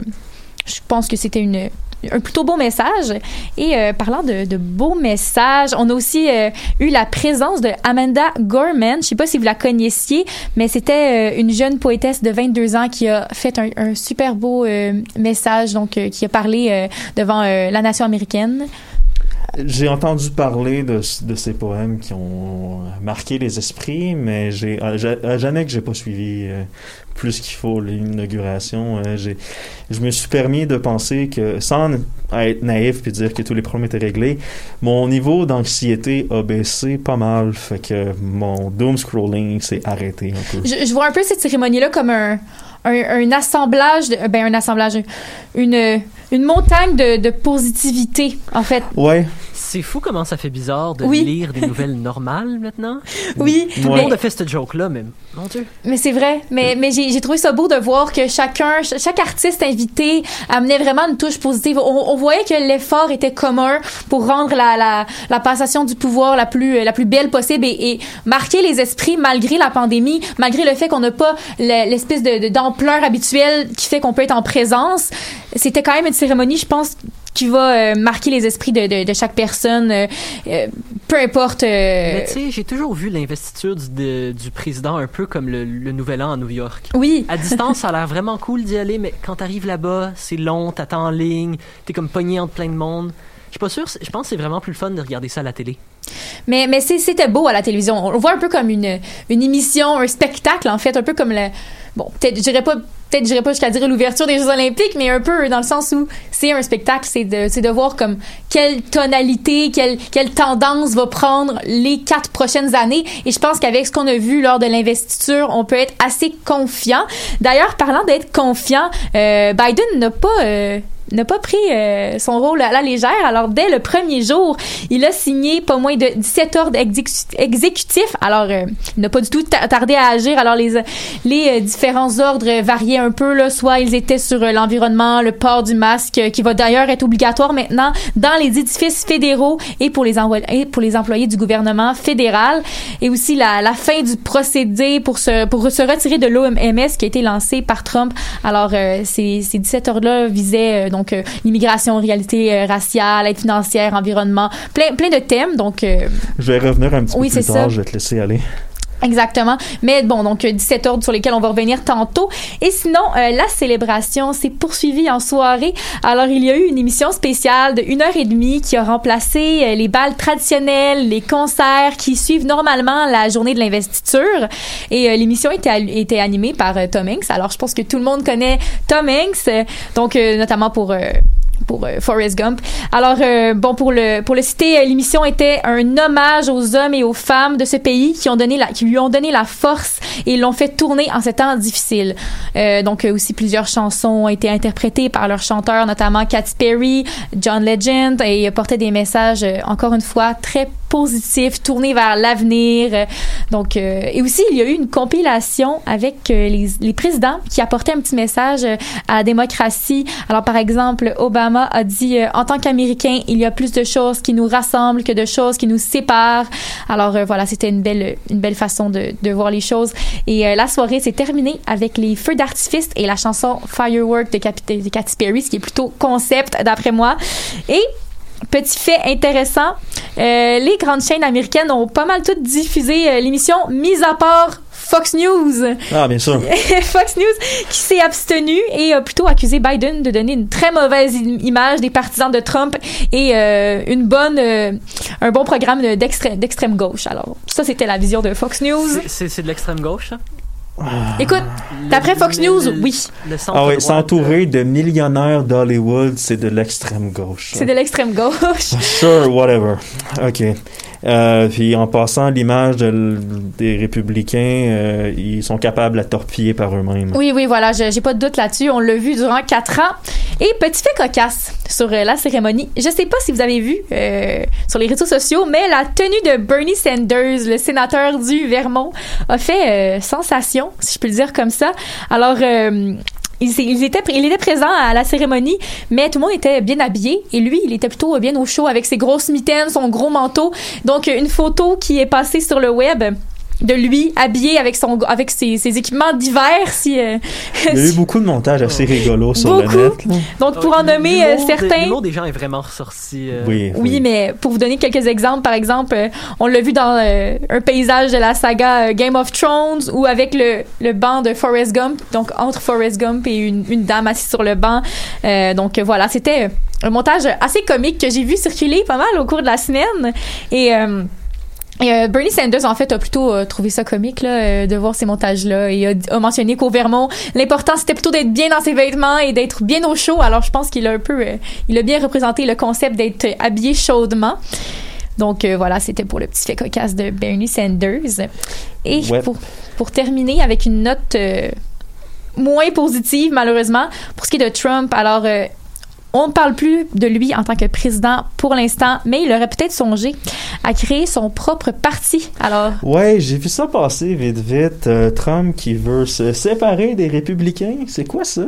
je pense que c'était une un plutôt beau message. Et euh, parlant de, de beaux messages, on a aussi euh, eu la présence de Amanda Gorman. Je sais pas si vous la connaissiez, mais c'était euh, une jeune poétesse de 22 ans qui a fait un, un super beau euh, message, donc euh, qui a parlé euh, devant la nation américaine. J'ai entendu parler de, de ces poèmes qui ont marqué les esprits, mais j'ai à, Ja- à Jannick, j'ai pas suivi euh, plus qu'il faut l'inauguration. Euh, je me suis permis de penser que, sans être naïf puis dire que tous les problèmes étaient réglés, mon niveau d'anxiété a baissé pas mal, fait que mon doom scrolling s'est arrêté un peu. Je, je vois un peu cette cérémonie-là comme un, un, un assemblage, ben un assemblage, une, une montagne de, de positivité, en fait. Ouais, C'est fou comment ça fait bizarre de Oui. lire des nouvelles normales maintenant. Oui, Tout le Ouais. monde a fait cette joke-là, mais mon Dieu. Mais c'est vrai. Mais, mais j'ai trouvé ça beau de voir que chacun, ch- chaque artiste invité amenait vraiment une touche positive. On, on voyait que l'effort était commun pour rendre la, la, la passation du pouvoir la plus, la plus belle possible et, et marquer les esprits malgré la pandémie, malgré le fait qu'on n'a pas le- l'espèce de de- d'ampleur habituelle qui fait qu'on peut être en présence. C'était quand même une cérémonie, je pense, qui va euh, marquer les esprits de, de, de chaque personne, euh, euh, peu importe. euh, Mais tu sais, j'ai toujours vu l'investiture du, de- du président un peu comme le, le Nouvel An à New York. oui, À distance, ça a l'air vraiment cool d'y aller, mais quand t'arrives là-bas, c'est long, t'attends en ligne, t'es comme pogné entre plein de monde. Je suis pas sûr, je pense que c'est vraiment plus le fun de regarder ça à la télé. Mais, mais c'était beau à la télévision. On le voit un peu comme une, une émission, un spectacle, en fait, un peu comme le. Bon, peut-être, je dirais pas. Peut-être, pas jusqu'à dire l'ouverture des Jeux Olympiques, mais un peu dans le sens où c'est un spectacle, c'est de, de voir comme quelle tonalité, quelle, quelle tendance va prendre les quatre prochaines années. Et je pense qu'avec ce qu'on a vu lors de l'investiture, on peut être assez confiant. D'ailleurs, parlant d'être confiant, euh, Biden n'a pas, euh, n'a pas pris euh, son rôle à la légère. Alors, dès le premier jour, il a signé pas moins de 17 ordres exécu- exécutifs. Alors, euh, il n'a pas du tout ta- tardé à agir. Alors, les, les euh, différents ordres variaient un peu. Là. Soit ils étaient sur euh, l'environnement, le port du masque, euh, qui va d'ailleurs être obligatoire maintenant dans les édifices fédéraux et pour les, pour les employés du gouvernement fédéral. Et aussi la, la fin du procédé pour se, pour se retirer de l'OMS qui a été lancé par Trump. Alors, euh, ces, ces 17 ordres-là visaient euh, donc euh, l'immigration, réalité euh, raciale, aide financière, environnement, plein, plein de thèmes. Donc, euh, je vais revenir un petit Oui, peu plus c'est tard, ça. je vais te laisser aller. Exactement. Mais bon, donc euh, 17 ordres sur lesquels on va revenir tantôt. Et sinon, euh, la célébration s'est poursuivie en soirée. Alors, il y a eu une émission spéciale de une heure et demie qui a remplacé euh, les balles traditionnelles, les concerts qui suivent normalement la journée de l'investiture. Et euh, l'émission était, était animée par euh, Tom Hanks. Alors, je pense que tout le monde connaît Tom Hanks, euh, donc euh, notamment pour... pour euh, Forrest Gump. Alors euh, bon pour le pour le citer, euh, l'émission était un hommage aux hommes et aux femmes de ce pays qui ont donné la qui lui ont donné la force et l'ont fait tourner en ces temps difficiles. Euh, donc euh, aussi plusieurs chansons ont été interprétées par leurs chanteurs notamment Katy Perry, John Legend et portaient des messages encore une fois très positifs, tournés vers l'avenir. Donc euh, et aussi il y a eu une compilation avec euh, les, les présidents qui apportaient un petit message euh, à la démocratie. Alors par exemple, Obama a dit euh, en tant qu'Américain, il y a plus de choses qui nous rassemblent que de choses qui nous séparent. Alors euh, voilà, c'était une belle une belle façon de, de voir les choses. Et la soirée s'est terminée avec les feux d'artifice et la chanson Firework de, Capi- de Katy Perry, ce qui est plutôt concept d'après moi. Et petit fait intéressant, euh, les grandes chaînes américaines ont pas mal toutes diffusé euh, l'émission, mis à part Fox News. Ah, bien sûr. Fox News qui s'est abstenu et a plutôt accusé Biden de donner une très mauvaise im- image des partisans de Trump et euh, une bonne, euh, un bon programme de- d'extrême gauche. Alors, ça, c'était la vision de Fox News. C'est de l'extrême gauche, ça? Écoute, d'après Fox Le- News, le- oui, Ah oui, s'entourer de millionnaires d'Hollywood, c'est de l'extrême gauche. c'est de l'extrême gauche. Sure, whatever. OK. Euh, puis en passant, l'image de des républicains, euh, ils sont capables à torpiller par eux-mêmes. Oui, oui, voilà, j'ai pas de doute là-dessus. On l'a vu durant quatre ans. Et petit fait cocasse sur euh, la cérémonie. Je sais pas si vous avez vu sur les réseaux sociaux, mais la tenue de Bernie Sanders, le sénateur du Vermont, a fait sensation, si je peux le dire comme ça. Alors, il, était, il était présent à la cérémonie, mais tout le monde était bien habillé et lui, il était plutôt bien au chaud avec ses grosses mitaines, son gros manteau. Donc, une photo qui est passée sur le web de lui habillé avec son avec ses, ses équipements d'hiver si euh, Il y a eu beaucoup de montages assez rigolos sur Beaucoup. le net. là. donc pour en nommer euh, certains L'humour des gens est vraiment ressorti. euh, Oui, oui, mais pour vous donner quelques exemples, par exemple, euh, on l'a vu dans euh, un paysage de la saga euh, Game of Thrones ou avec le, le banc de Forrest Gump, donc entre Forrest Gump et une, une dame assise sur le banc. Euh, donc voilà, c'était un montage assez comique que j'ai vu circuler pas mal au cours de la semaine. Et euh, et, euh, Bernie Sanders, en fait, a plutôt euh, trouvé ça comique là, euh, de voir ces montages-là et a, a mentionné qu'au Vermont, l'important c'était plutôt d'être bien dans ses vêtements et d'être bien au chaud. Alors, je pense qu'il a un peu, il a bien représenté le concept d'être habillé chaudement. Donc voilà, c'était pour le petit fait cocasse de Bernie Sanders. Et Ouais. pour, pour terminer avec une note moins positive, malheureusement, pour ce qui est de Trump, alors on ne parle plus de lui en tant que président pour l'instant, mais il aurait peut-être songé à créer son propre parti. Alors, Ouais, j'ai vu ça passer vite vite. Euh, Trump qui veut se séparer des républicains. C'est quoi ça?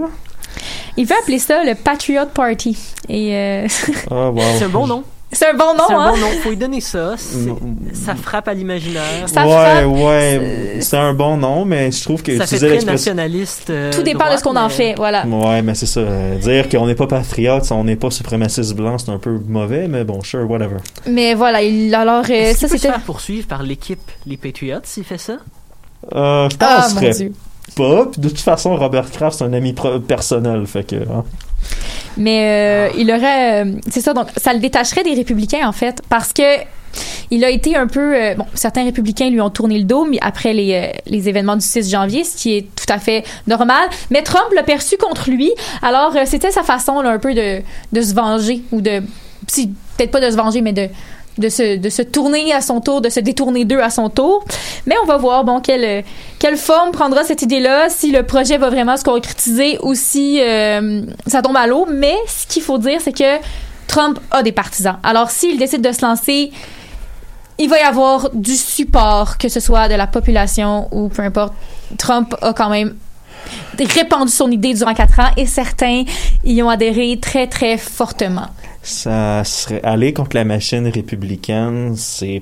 il veut appeler ça le Patriot Party. Et euh, Ah, wow. C'est un bon nom. C'est un bon C'est nom, un hein? bon nom. Faut lui donner ça. C'est-. Ça frappe à l'imaginaire. Ça ouais, frappe. ouais, c'est un bon nom, mais je trouve que Ça fait très nationaliste. euh, Tout dépend de ce qu'on en fait, voilà. Ouais, mais c'est ça. euh, dire qu'on n'est pas patriote, on n'est pas suprémaciste blanc, c'est un peu mauvais, mais bon, sure, whatever. Mais voilà, il, alors euh, ça qu'il peut se c'était. faire poursuivre par l'équipe Les Patriots s'il fait ça? Euh, je Ah mon penserais dieu. pas. Puis de toute façon, Robert Kraft, c'est un ami personnel, fait que. hein. Mais euh, il aurait, euh, c'est ça, donc ça le détacherait des républicains en fait, parce que il a été un peu, euh, bon, certains républicains lui ont tourné le dos mais après les, les événements du 6 janvier, ce qui est tout à fait normal. Mais Trump l'a perçu contre lui, alors c'était sa façon là, un peu de, de se venger ou de, si peut-être pas de se venger, mais de de se, de se tourner à son tour, de se détourner d'eux à son tour. Mais on va voir, bon, quelle, quelle forme prendra cette idée-là, si le projet va vraiment se concrétiser ou si euh, ça tombe à l'eau. Mais ce qu'il faut dire, c'est que Trump a des partisans. Alors, s'il décide de se lancer, il va y avoir du support, que ce soit de la population ou peu importe. Trump a quand même répandu son idée durant quatre ans et certains y ont adhéré très, très fortement. Ça serait aller contre la machine républicaine, c'est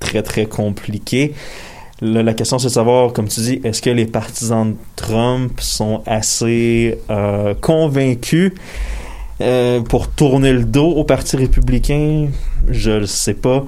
très très compliqué. La question c'est de savoir, comme tu dis, est-ce que les partisans de Trump sont assez euh, convaincus euh, pour tourner le dos au Parti républicain? Je le sais pas.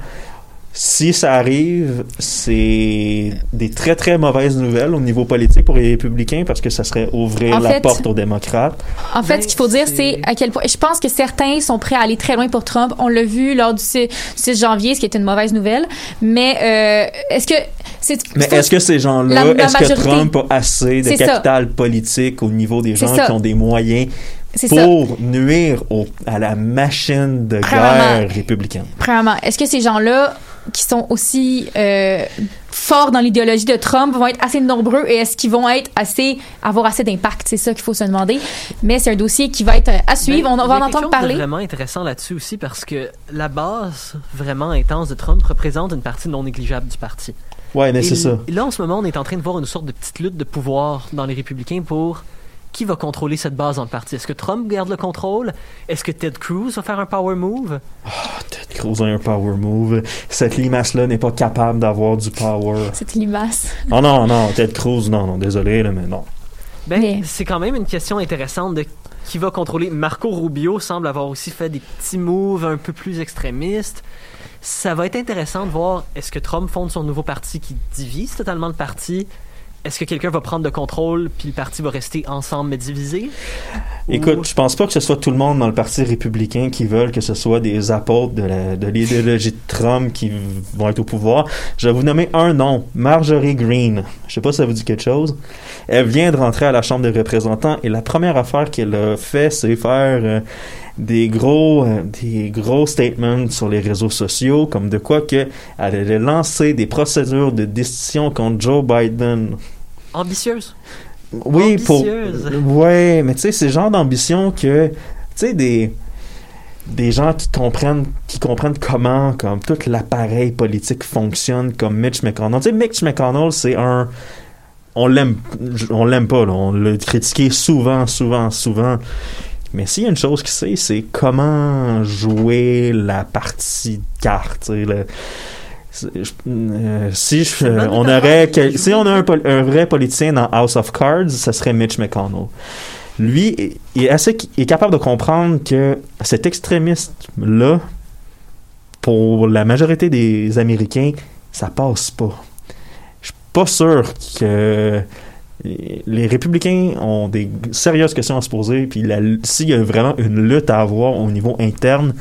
Si ça arrive, c'est des très très mauvaises nouvelles au niveau politique pour les républicains parce que ça serait ouvrir En la fait, porte aux démocrates. En fait, Ben, ce qu'il faut dire, c'est- c'est à quel point. Je pense que certains sont prêts à aller très loin pour Trump. On l'a vu lors du 6, 6 janvier, ce qui était une mauvaise nouvelle. Mais euh, est-ce que c'est. Mais est-ce que ces gens-là, est-ce que. Trump a assez de ça. capital politique au niveau des gens ça. qui ont des moyens ça. pour nuire au- à la machine de guerre républicaine? Premièrement, est-ce que ces gens-là qui sont aussi euh, forts dans l'idéologie de Trump vont être assez nombreux et est-ce qu'ils vont être assez avoir assez d'impact? C'est ça qu'il faut se demander. Mais c'est un dossier qui va être à suivre. Ben, On, va en entendre chose de parler. vraiment intéressant là-dessus aussi parce que la base vraiment intense de Trump représente une partie non négligeable du parti. Ouais, mais c'est ça. Là, en ce moment, on est en train de voir une sorte de petite lutte de pouvoir dans les républicains pour qui va contrôler cette base dans le parti? Est-ce que Trump garde le contrôle? Est-ce que Ted Cruz va faire un power move? Ted Cruz a un power move. Cette limace-là n'est pas capable d'avoir du power. Cette limace. Oh non, non, Ted Cruz, non, non, désolé, là, mais non. Ben, Mais- c'est quand même une question intéressante de qui va contrôler. Marco Rubio semble avoir aussi fait des petits moves un peu plus extrémistes. Ça va être intéressant de voir est-ce que Trump fonde son nouveau parti qui divise totalement le parti. Est-ce que quelqu'un va prendre le contrôle puis le parti va rester ensemble mais divisé? Écoute, Ou- je pense pas que ce soit tout le monde dans le Parti républicain qui veulent que ce soit des apôtres de l'idéologie de Trump qui vont être au pouvoir. Je vais vous nommer un nom, Marjorie Green. Je sais pas si ça vous dit quelque chose. Elle vient de rentrer à la Chambre des représentants et la première affaire qu'elle a fait, c'est faire euh, des gros euh, des gros statements sur les réseaux sociaux comme de quoi que elle allait lancer des procédures de décision contre Joe Biden. ambitieuse. Oui, pour. Ambitieuse. Ouais, mais tu sais, c'est le genre d'ambition que. Tu sais, des. Des gens qui comprennent, qui comprennent comment, comme tout l'appareil politique fonctionne, comme Mitch McConnell. Tu sais, Mitch McConnell, c'est un. On l'aime, on l'aime pas, là. On l'a critiqué souvent, souvent, souvent. Mais s'il y a une chose qu'il sait, c'est comment jouer la partie de cartes. je- euh, si je- on aurait il quel- si on a un, vrai politicien dans House of Cards, ce serait Mitch McConnell. Lui est assez est capable de comprendre que cet extrémiste là, pour la majorité des Américains, ça passe pas. Je suis pas sûr que les républicains ont des sérieuses questions à se poser, puis s'il y a vraiment une lutte à avoir au niveau interne,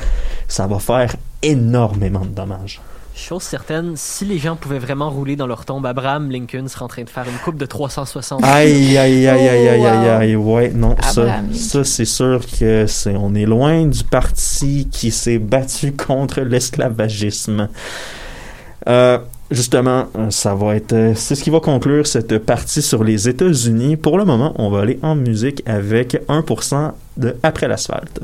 ça va faire énormément de dommages. Chose certaine, si les gens pouvaient vraiment rouler dans leur tombe, Abraham Lincoln serait en train de faire une coupe de 360. Aïe, aïe, aïe, aïe, aïe, aïe, Oh, wow. aïe, ouais, non, ça, Abraham ça c'est sûr que c'est, on est loin du parti qui s'est battu contre l'esclavagisme. Euh, justement, ça va être, euh, c'est ce qui va conclure cette partie sur les États-Unis. Pour le moment, on va aller en musique avec 1% de Après l'asphalte.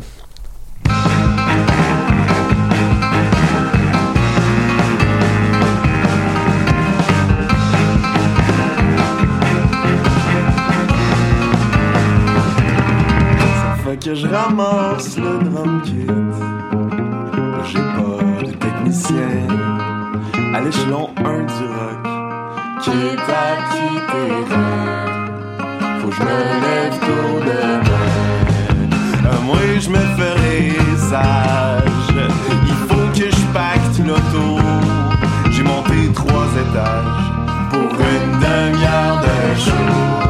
Que je ramasse le drum kit. J'ai pas de technicien à l'échelon 1 du rock. Quitte à quitter faut que je me lève tôt demain. Euh, moi, je me ferai sage. Il faut que je pacte l'auto. J'ai monté trois étages pour une demi-heure de show.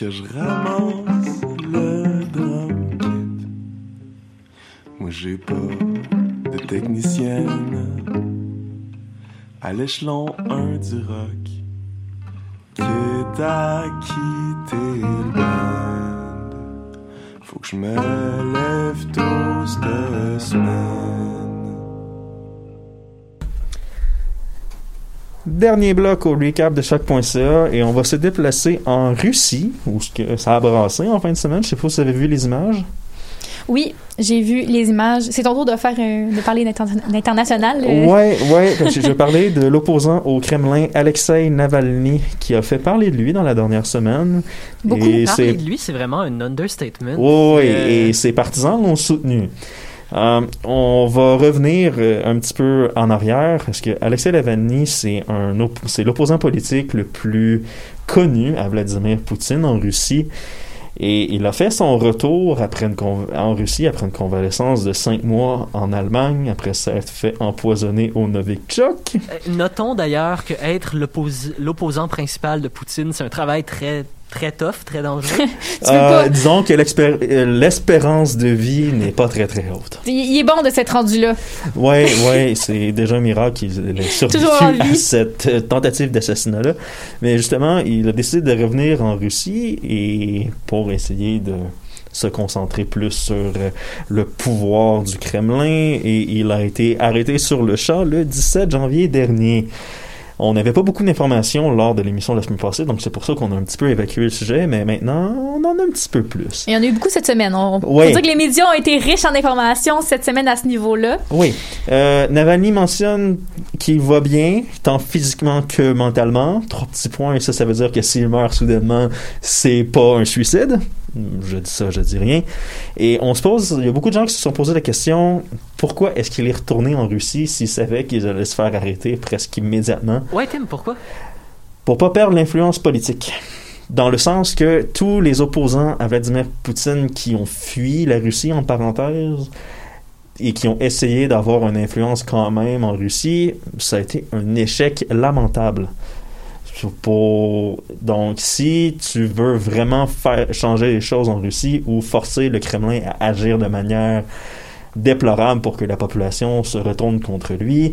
Que je ramasse le drum kit. Moi j'ai pas de technicienne à l'échelon 1 du rock que t'as quitté le band. Faut que je me lève tôt cette semaine. Dernier bloc au recap de choc.ca et on va se déplacer en Russie où ce que ça a brassé en fin de semaine. Je sais pas si vous avez vu les images. Oui, j'ai vu les images. C'est ton tour de faire un- de parler d'inter- d'international. euh. Ouais, ouais. comme Je je vais parler de l'opposant au Kremlin, Alexei Navalny, qui a fait parler de lui dans la dernière semaine. Beaucoup. Et Parler de lui, c'est vraiment un understatement. Oui, Euh, et ses partisans l'ont soutenu. Euh, on va revenir euh, un petit peu en arrière parce que Alexei Navalny, c'est l'opposant politique le plus connu à Vladimir Poutine en Russie? Et il a fait son retour après une en Russie après une convalescence de cinq mois en Allemagne, après s'être fait empoisonner au Novichok. Euh, Notons d'ailleurs que être l'oppos- l'opposant principal de Poutine, c'est un travail très très tough, très dangereux. Pas- disons que euh, l'espérance de vie n'est pas très très haute. Il, il est bon de s'être rendu là. Ouais, ouais, c'est déjà un miracle qu'il ait survécu à cette euh, tentative d'assassinat-là. Mais justement, il a décidé de revenir en Russie et pour essayer de se concentrer plus sur euh, le pouvoir du Kremlin et il a été arrêté sur le champ le 17 janvier dernier. On n'avait pas beaucoup d'informations lors de l'émission de la semaine passée, donc c'est pour ça qu'on a un petit peu évacué le sujet, mais maintenant, on en a un petit peu plus. Il y en a eu beaucoup cette semaine. On peut dire que les médias ont été riches en informations cette semaine à ce niveau-là. Oui. Euh, Navalny mentionne qu'il va bien, tant physiquement que mentalement. Trois petits points, et ça, ça veut dire que s'il meurt soudainement, c'est pas un suicide. Je dis ça, je dis rien. Et on se pose, il y a beaucoup de gens qui se sont posé la question pourquoi est-ce qu'il est retourné en Russie s'il savait qu'il allait se faire arrêter presque immédiatement? Ouais, Tim, pourquoi? Pour pas perdre l'influence politique. Dans le sens que tous les opposants à Vladimir Poutine qui ont fui la Russie, en parenthèse, et qui ont essayé d'avoir une influence quand même en Russie, ça a été un échec lamentable. Pour... Donc, si tu veux vraiment faire changer les choses en Russie ou forcer le Kremlin à agir de manière déplorable pour que la population se retourne contre lui,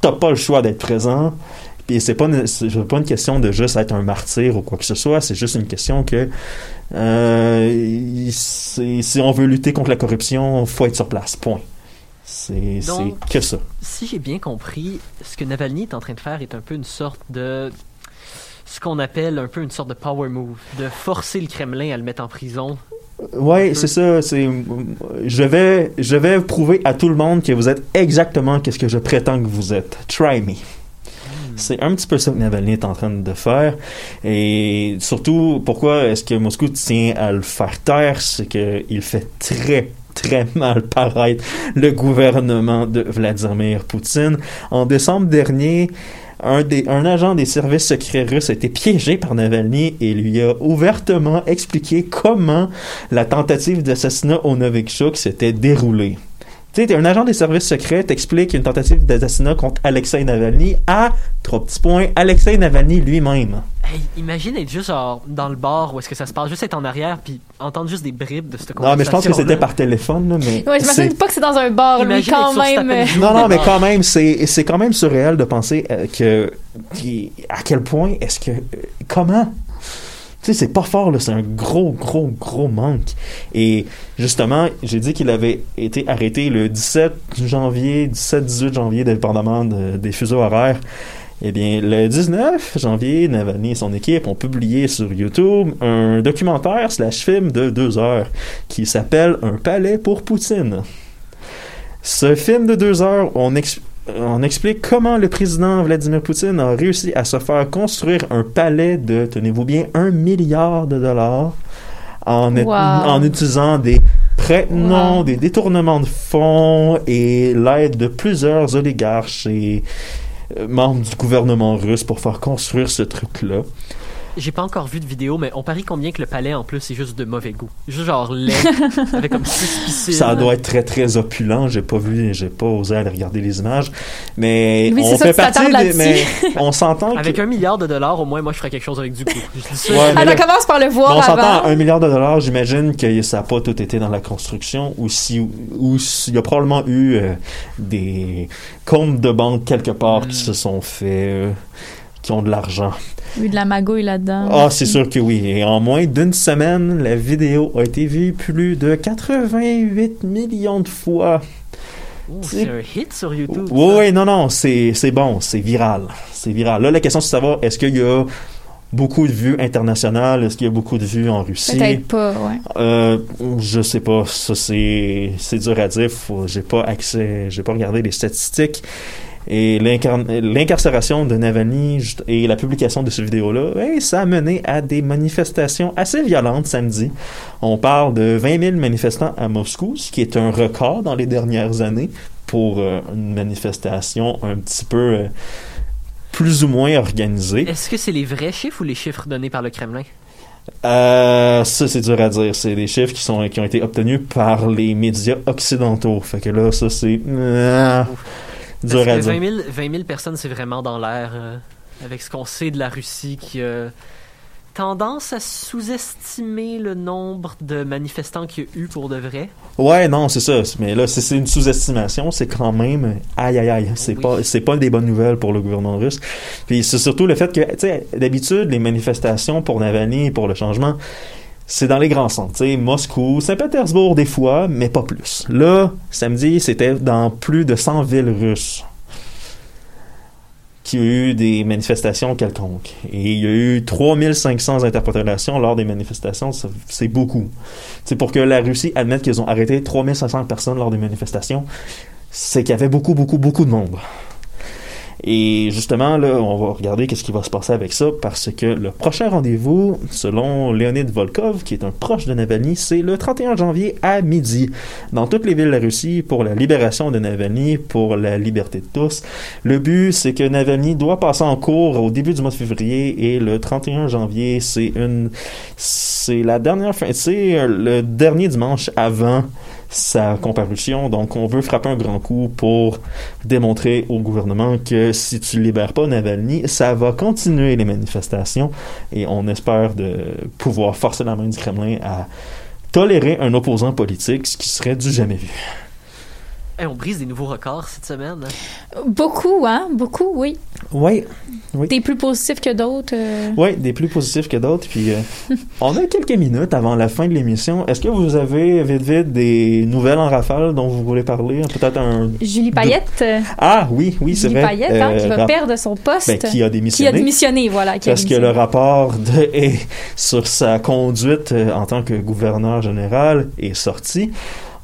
t'as pas le choix d'être présent. Puis c'est pas une, pas une question de juste être un martyr ou quoi que ce soit, c'est juste une question que euh, si on veut lutter contre la corruption, faut être sur place. Point. C'est que ça. Si j'ai bien compris, ce que Navalny est en train de faire est un peu une sorte de ce qu'on appelle un peu une sorte de power move, de forcer le Kremlin à le mettre en prison. Ouais, c'est ça. C'est je vais je vais prouver à tout le monde que vous êtes exactement qu'est-ce que je prétends que vous êtes. Try me. C'est un petit peu ça que Navalny est en train de faire. Et surtout, pourquoi est-ce que Moscou tient à le faire taire? C'est qu'il fait très, très mal paraître le gouvernement de Vladimir Poutine. En décembre dernier, un, agent des services secrets russes a été piégé par Navalny et lui a ouvertement expliqué comment la tentative d'assassinat au Novichok s'était déroulée. Tu sais, t'es un agent des services secrets, t'expliques une tentative d'assassinat contre Alexei Navalny à, trois petits points, Alexei Navalny lui-même. Hey, imagine être juste genre, dans le bar où est-ce que ça se passe, juste être en arrière puis entendre juste des bribes de cette Non, mais je pense que c'était par téléphone, là, mais. Ouais, j'imagine pas que c'est dans un bar, lui, quand ce même. Non, non, mais quand même, c'est c'est quand même surréel de penser euh, que. qui- à quel point est-ce que. euh, comment Tu sais, c'est pas fort, là. C'est un gros, gros, gros manque. Et justement, j'ai dit qu'il avait été arrêté le 17 janvier, 17-18 janvier, dépendamment de- des fuseaux horaires. Eh bien, le 19 janvier, Navalny et son équipe ont publié sur YouTube un documentaire slash film de deux heures qui s'appelle Un palais pour Poutine. Ce film de deux heures, on, ex- on explique comment le président Vladimir Poutine a réussi à se faire construire un palais de, tenez-vous bien, un milliard de dollars en, est- Wow. en utilisant des prêts non, Wow. des détournements de fonds et l'aide de plusieurs oligarches et euh, membres du gouvernement russe pour faire construire ce truc-là. J'ai pas encore vu de vidéo, mais on parie combien que le palais, en plus, c'est juste de mauvais goût. Juste genre laid, avec comme six piscines. Ça doit être très très opulent. J'ai pas vu, j'ai pas osé aller regarder les images, mais Oui, on ça, fait partie. Des, mais on s'entend que Avec un milliard de dollars, au moins, moi, je ferais quelque chose avec du goût. Ouais, Alors, là- commence par le voir on s'entend à un milliard de dollars, j'imagine que ça n'a pas tout été dans la construction ou si ou s'il y a probablement eu euh, des comptes de banque quelque part qui Mm. se sont faits euh, qui ont de l'argent. Eu de la magouille là-dedans. Ah, c'est sûr que oui. Et en moins d'une semaine, la vidéo a été vue plus de 88 millions de fois. Oh, c'est un hit sur YouTube. Oui, oui, non, non, c'est c'est bon, c'est viral. C'est viral. Là, la question, c'est de savoir, est-ce qu'il y a beaucoup de vues internationales? Est-ce qu'il y a beaucoup de vues en Russie? Peut-être pas, ouais. Euh, je sais pas. Ça, c'est, c'est dur à dire. J'ai pas accès, j'ai pas regardé les statistiques. Et l'incar- l'incarcération de Navalny et la publication de cette vidéo-là, ouais, ça a mené à des manifestations assez violentes samedi. On parle de 20 000 manifestants à Moscou, ce qui est un record dans les dernières années pour euh, une manifestation un petit peu euh, plus ou moins organisée. Est-ce que c'est les vrais chiffres ou les chiffres donnés par le Kremlin? Euh, ça, c'est dur à dire. C'est des chiffres qui, sont, qui ont été obtenus par les médias occidentaux. Fait que là, ça, c'est... euh, dur Parce à que dire. 20 000, 20 000 personnes, c'est vraiment dans l'air. euh, avec ce qu'on sait de la Russie qui a tendance à sous-estimer le nombre de manifestants qu'il y a eu pour de vrai? Ouais, non, c'est ça. Mais là, c'est c'est une sous-estimation. C'est quand même... Aïe, aïe, aïe. C'est Oui. pas, c'est pas des bonnes nouvelles pour le gouvernement russe. Puis c'est surtout le fait que, tu sais, d'habitude, les manifestations pour Navalny et pour le changement, c'est dans les grands centres. Moscou, Saint-Pétersbourg des fois, mais pas plus. Là, samedi, c'était dans plus de 100 villes russes. qui a eu des manifestations quelconques. Et il y a eu 3500 interpellations lors des manifestations. C'est beaucoup. C'est pour que la Russie admette qu'ils ont arrêté 3500 personnes lors des manifestations. C'est qu'il y avait beaucoup, beaucoup, beaucoup de monde. Et justement, là, on va regarder qu'est-ce qui va se passer avec ça, parce que le prochain rendez-vous, selon Leonid Volkov, qui est un proche de Navalny, c'est le 31 janvier à midi, dans toutes les villes de la Russie, pour la libération de Navalny, pour la liberté de tous. Le but, c'est que Navalny doit passer en cours au début du mois de février, et le 31 janvier, c'est une, c'est la dernière fin, c'est le dernier dimanche avant sa comparution. Donc, on veut frapper un grand coup pour démontrer au gouvernement que si tu libères pas Navalny, ça va continuer les manifestations et on espère de pouvoir forcer la main du Kremlin à tolérer un opposant politique, ce qui serait du jamais vu. Hey, on brise des nouveaux records cette semaine. hein? Beaucoup, hein? Beaucoup, oui. Oui, Des plus positifs que d'autres. euh. oui, des plus positifs que d'autres. Puis, euh, on a quelques minutes avant la fin de l'émission. Est-ce que vous avez vite vite des nouvelles en rafale dont vous voulez parler? Peut-être un. Julie Payette. euh, Ah oui, oui, c'est Julie vrai. Payette, hein, qui va rap- perdre son poste. ben, qui a Qui a démissionné. démissionné, voilà. Qui a Parce que le démissionné. rapport de, sur sa conduite en tant que gouverneur général est sorti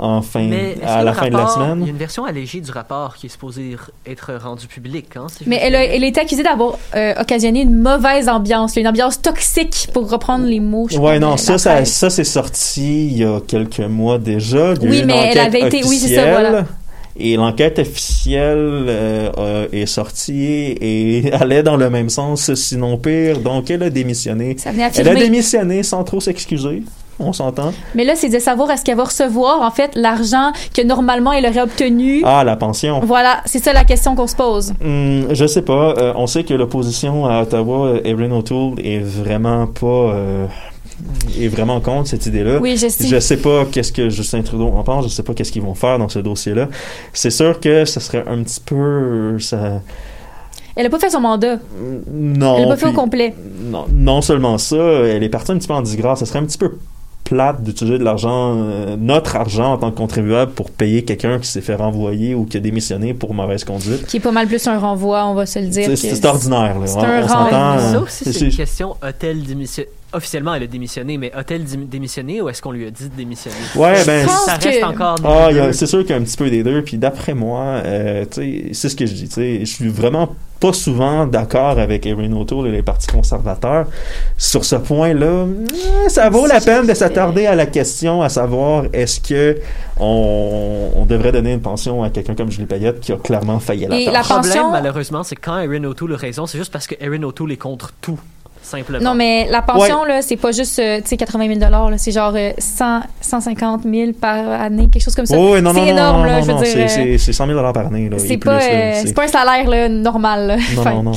enfin Mais à la fin de la rapport- Il y a semaine. une version allégée du rapport qui est supposée être rendue publique. Hein, si Mais elle, a, elle est accusée d'avoir euh, occasionné une mauvaise ambiance, une ambiance toxique, pour reprendre les mots. pense, non, ça, ça, ça c'est sorti il y a quelques mois déjà. Il y a Oui, une mais elle avait été- oui, c'est ça, officielle, voilà. Et l'enquête officielle euh, est sortie et allait dans le même sens, sinon pire. Donc, elle a démissionné. Ça venait Elle a démissionné sans trop s'excuser. On s'entend. Mais là, c'est de savoir est-ce qu'elle va recevoir, en fait, l'argent que normalement elle aurait obtenu. Ah, la pension. Voilà, c'est ça la question qu'on se pose. Hmm, je sais pas. Euh, on sait que l'opposition à Ottawa, euh, Erin O'Toole, est vraiment pas. euh, est vraiment contre cette idée-là. Oui, je sais. Je sais pas qu'est-ce que Justin Trudeau en pense, je sais pas qu'est-ce qu'ils vont faire dans ce dossier-là. C'est sûr que ça serait un petit peu ça Elle a pas fait son mandat. non. Elle l'a pas fait au complet. non, non seulement ça, elle est partie un petit peu en disgrâce. Ça serait un petit peu plate d'utiliser de l'argent, euh, notre argent en tant que contribuable pour payer quelqu'un qui s'est fait renvoyer ou qui a démissionné pour mauvaise conduite. Qui est pas mal plus un renvoi, on va se le dire. C'est que- c'est ordinaire. Là. c'est On- un. Mais euh, c'est- c'est une question. A-t-elle démissionné? Officiellement, elle a démissionné, mais a-t-elle dim- démissionné ou est-ce qu'on lui a dit de démissionner? Ouais, ben, pense ça que- reste encore. des Ah, c'est sûr qu'il y a un petit peu des deux. Puis d'après moi, euh, tu sais, c'est ce que je dis. tu sais, Je suis vraiment pas souvent d'accord avec Erin O'Toole et les partis conservateurs. Sur ce point-là, euh, ça vaut la peine de s'attarder à la question, à savoir est-ce que on, on devrait donner une pension à quelqu'un comme Julie Payette qui a clairement failli à la Et tâche? la Le problème, pension- malheureusement, c'est quand Erin O'Toole a raison, c'est juste parce que Erin O'Toole est contre tout. Simplement. Non, mais la pension, là, c'est pas juste, euh, tu sais, 80 000 là, c'est genre euh, 100, 150 000 par année, quelque chose comme ça. Oh, oui, non, non, c'est non, énorme, non, là, non, je veux non, dire. c'est- euh, c'est c'est 100 000 par année. C'est pas, euh, c'est- c'est pas un salaire là, normal. là. Non, Enfin, non, non.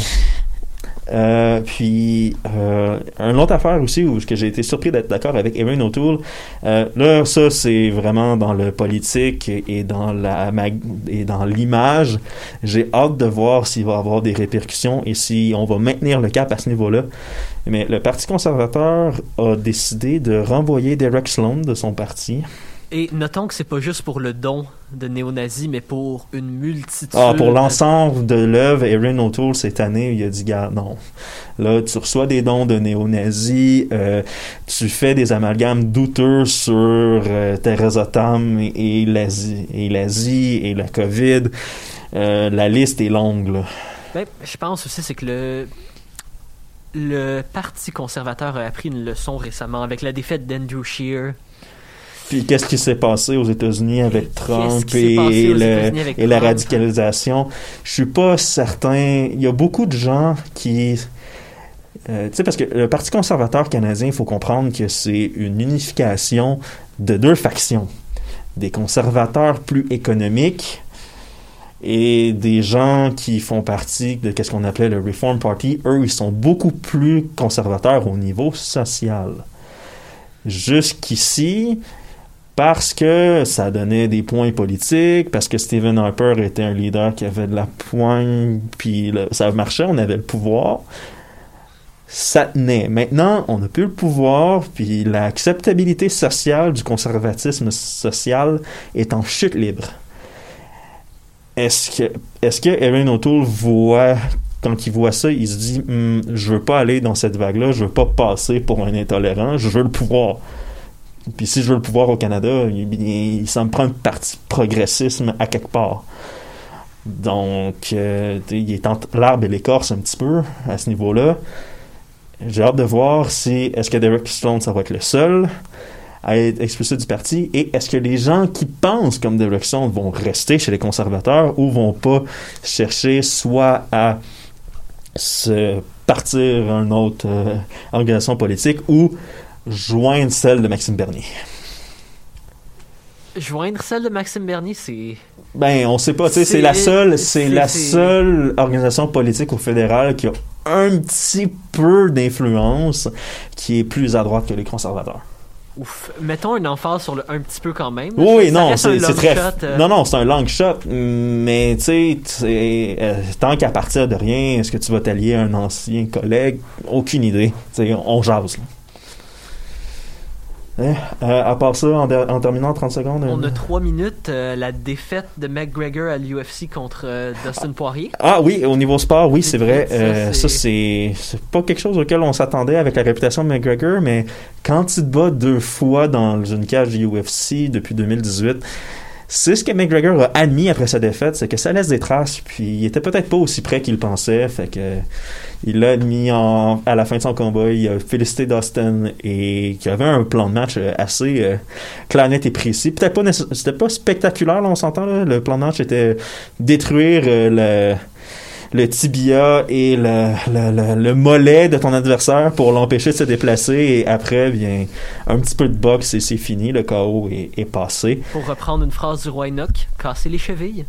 Euh, puis, euh, une autre affaire aussi où que j'ai été surpris d'être d'accord avec Erin O'Toole. Euh, là, ça, c'est vraiment dans le politique et dans la et dans l'image. J'ai hâte de voir s'il va avoir des répercussions et si on va maintenir le cap à ce niveau-là. Mais le Parti conservateur a décidé de renvoyer Derek Sloan de son parti. Et notons que c'est pas juste pour le don de néo-nazis, mais pour une multitude. Ah, pour l'ensemble de l'œuvre, Erin O'Toole, cette année, il a dit, gars, non. Là, tu reçois des dons de néo-nazis, euh, tu fais des amalgames douteux sur euh, Teresa Tam et l'Asie, et l'Asie, et la COVID. Euh, la liste est longue, là. Ben, je pense aussi c'est que le le Parti conservateur a appris une leçon récemment avec la défaite d'Andrew Scheer. Puis qu'est-ce qui s'est passé aux États-Unis avec Trump et, aux le- États-Unis avec et la Trump? radicalisation? Je suis pas certain. Il y a beaucoup de gens qui. euh, tu sais, parce que le Parti conservateur canadien, il faut comprendre que c'est une unification de deux factions. Des conservateurs plus économiques et des gens qui font partie de ce qu'on appelait le Reform Party. Eux, ils sont beaucoup plus conservateurs au niveau social. Jusqu'ici, parce que ça donnait des points politiques, parce que Stephen Harper était un leader qui avait de la poigne, puis ça marchait, on avait le pouvoir. Ça tenait. Maintenant, on n'a plus le pouvoir, puis l'acceptabilité sociale du conservatisme social est en chute libre. Est-ce que, est-ce que Erin O'Toole voit, quand il voit ça, il se dit, Hmm, je veux pas aller dans cette vague-là, je veux pas passer pour un intolérant, je veux le pouvoir. Puis si je veux le pouvoir au Canada, il, il, ça me prend une partie progressisme à quelque part. Donc, euh, il est entre l'arbre et l'écorce un petit peu à ce niveau-là. J'ai hâte de voir si est-ce que Derek Stone ça va être le seul à être expulsé du parti et est-ce que les gens qui pensent comme Derek Stone vont rester chez les conservateurs ou vont pas chercher soit à se partir à autre euh, organisation politique ou joindre celle de Maxime Bernier. Joindre celle de Maxime Bernier, c'est. Ben, on sait pas, tu sais, c'est la seule, c'est la seule organisation politique au fédéral qui a un petit peu d'influence qui est plus à droite que les conservateurs. Ouf. Mettons une emphase sur le un petit peu quand même. Oui, non, c'est très. shot, euh, Non, non, c'est un long shot, mais tu sais, euh, tant qu'à partir de rien, est-ce que tu vas t'allier à un ancien collègue? Aucune idée. Tu sais, on jase. là. Eh, euh, à part ça, en, terminant en 30 secondes. On euh, a trois minutes. euh, la défaite de McGregor à l'UFC contre Dustin Poirier. Ah oui, au niveau sport, oui, c'est vrai. Ça, c'est- pas quelque chose auquel on s'attendait avec la réputation de McGregor, mais quand tu te bats deux fois dans une cage UFC depuis 2018, c'est ce que McGregor a admis après sa défaite, c'est que ça laisse des traces, puis il était peut-être pas aussi près qu'il pensait, fait que il l'a admis en, à la fin de son combat, il a félicité Dustin et qu'il avait un plan de match euh, assez euh, net et précis. Peut-être pas c'était pas spectaculaire, là, on s'entend. Le plan de match était détruire euh, le le tibia et le, le, le- le mollet de ton adversaire pour l'empêcher de se déplacer et après bien un petit peu de boxe et c'est fini le KO est, est passé Pour reprendre une phrase du roi Enoch, casser les chevilles.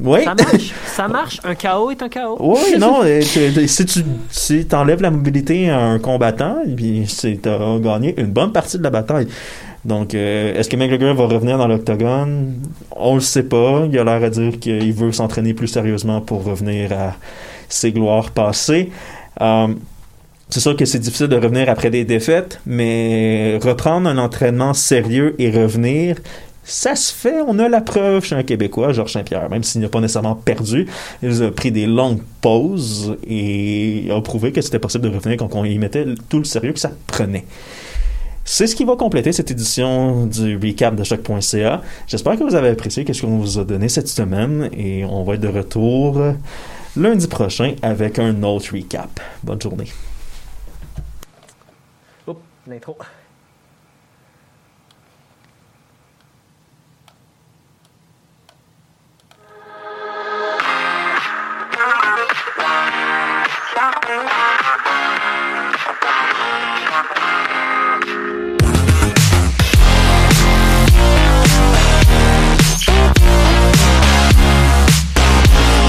oui Ça marche. ça marche. Un KO est un KO. oui non euh, si tu si enlèves la mobilité à un combattant puis c'est t'as gagné une bonne partie de la bataille donc euh, est-ce que McGregor va revenir dans l'octogone? On le sait pas il a l'air à dire qu'il veut s'entraîner plus sérieusement pour revenir à ses gloires passées Euh, c'est sûr que c'est difficile de revenir après des défaites, mais reprendre un entraînement sérieux et revenir, ça se fait. On a la preuve chez un Québécois, Georges Saint-Pierre, même s'il n'a pas nécessairement perdu. Il a pris des longues pauses et a prouvé que c'était possible de revenir quand on y mettait tout le sérieux que ça prenait. C'est ce qui va compléter cette édition du recap de choc.ca. J'espère que vous avez apprécié ce qu'on vous a donné cette semaine et on va être de retour lundi prochain avec un autre recap. Bonne journée. Oups, l'intro.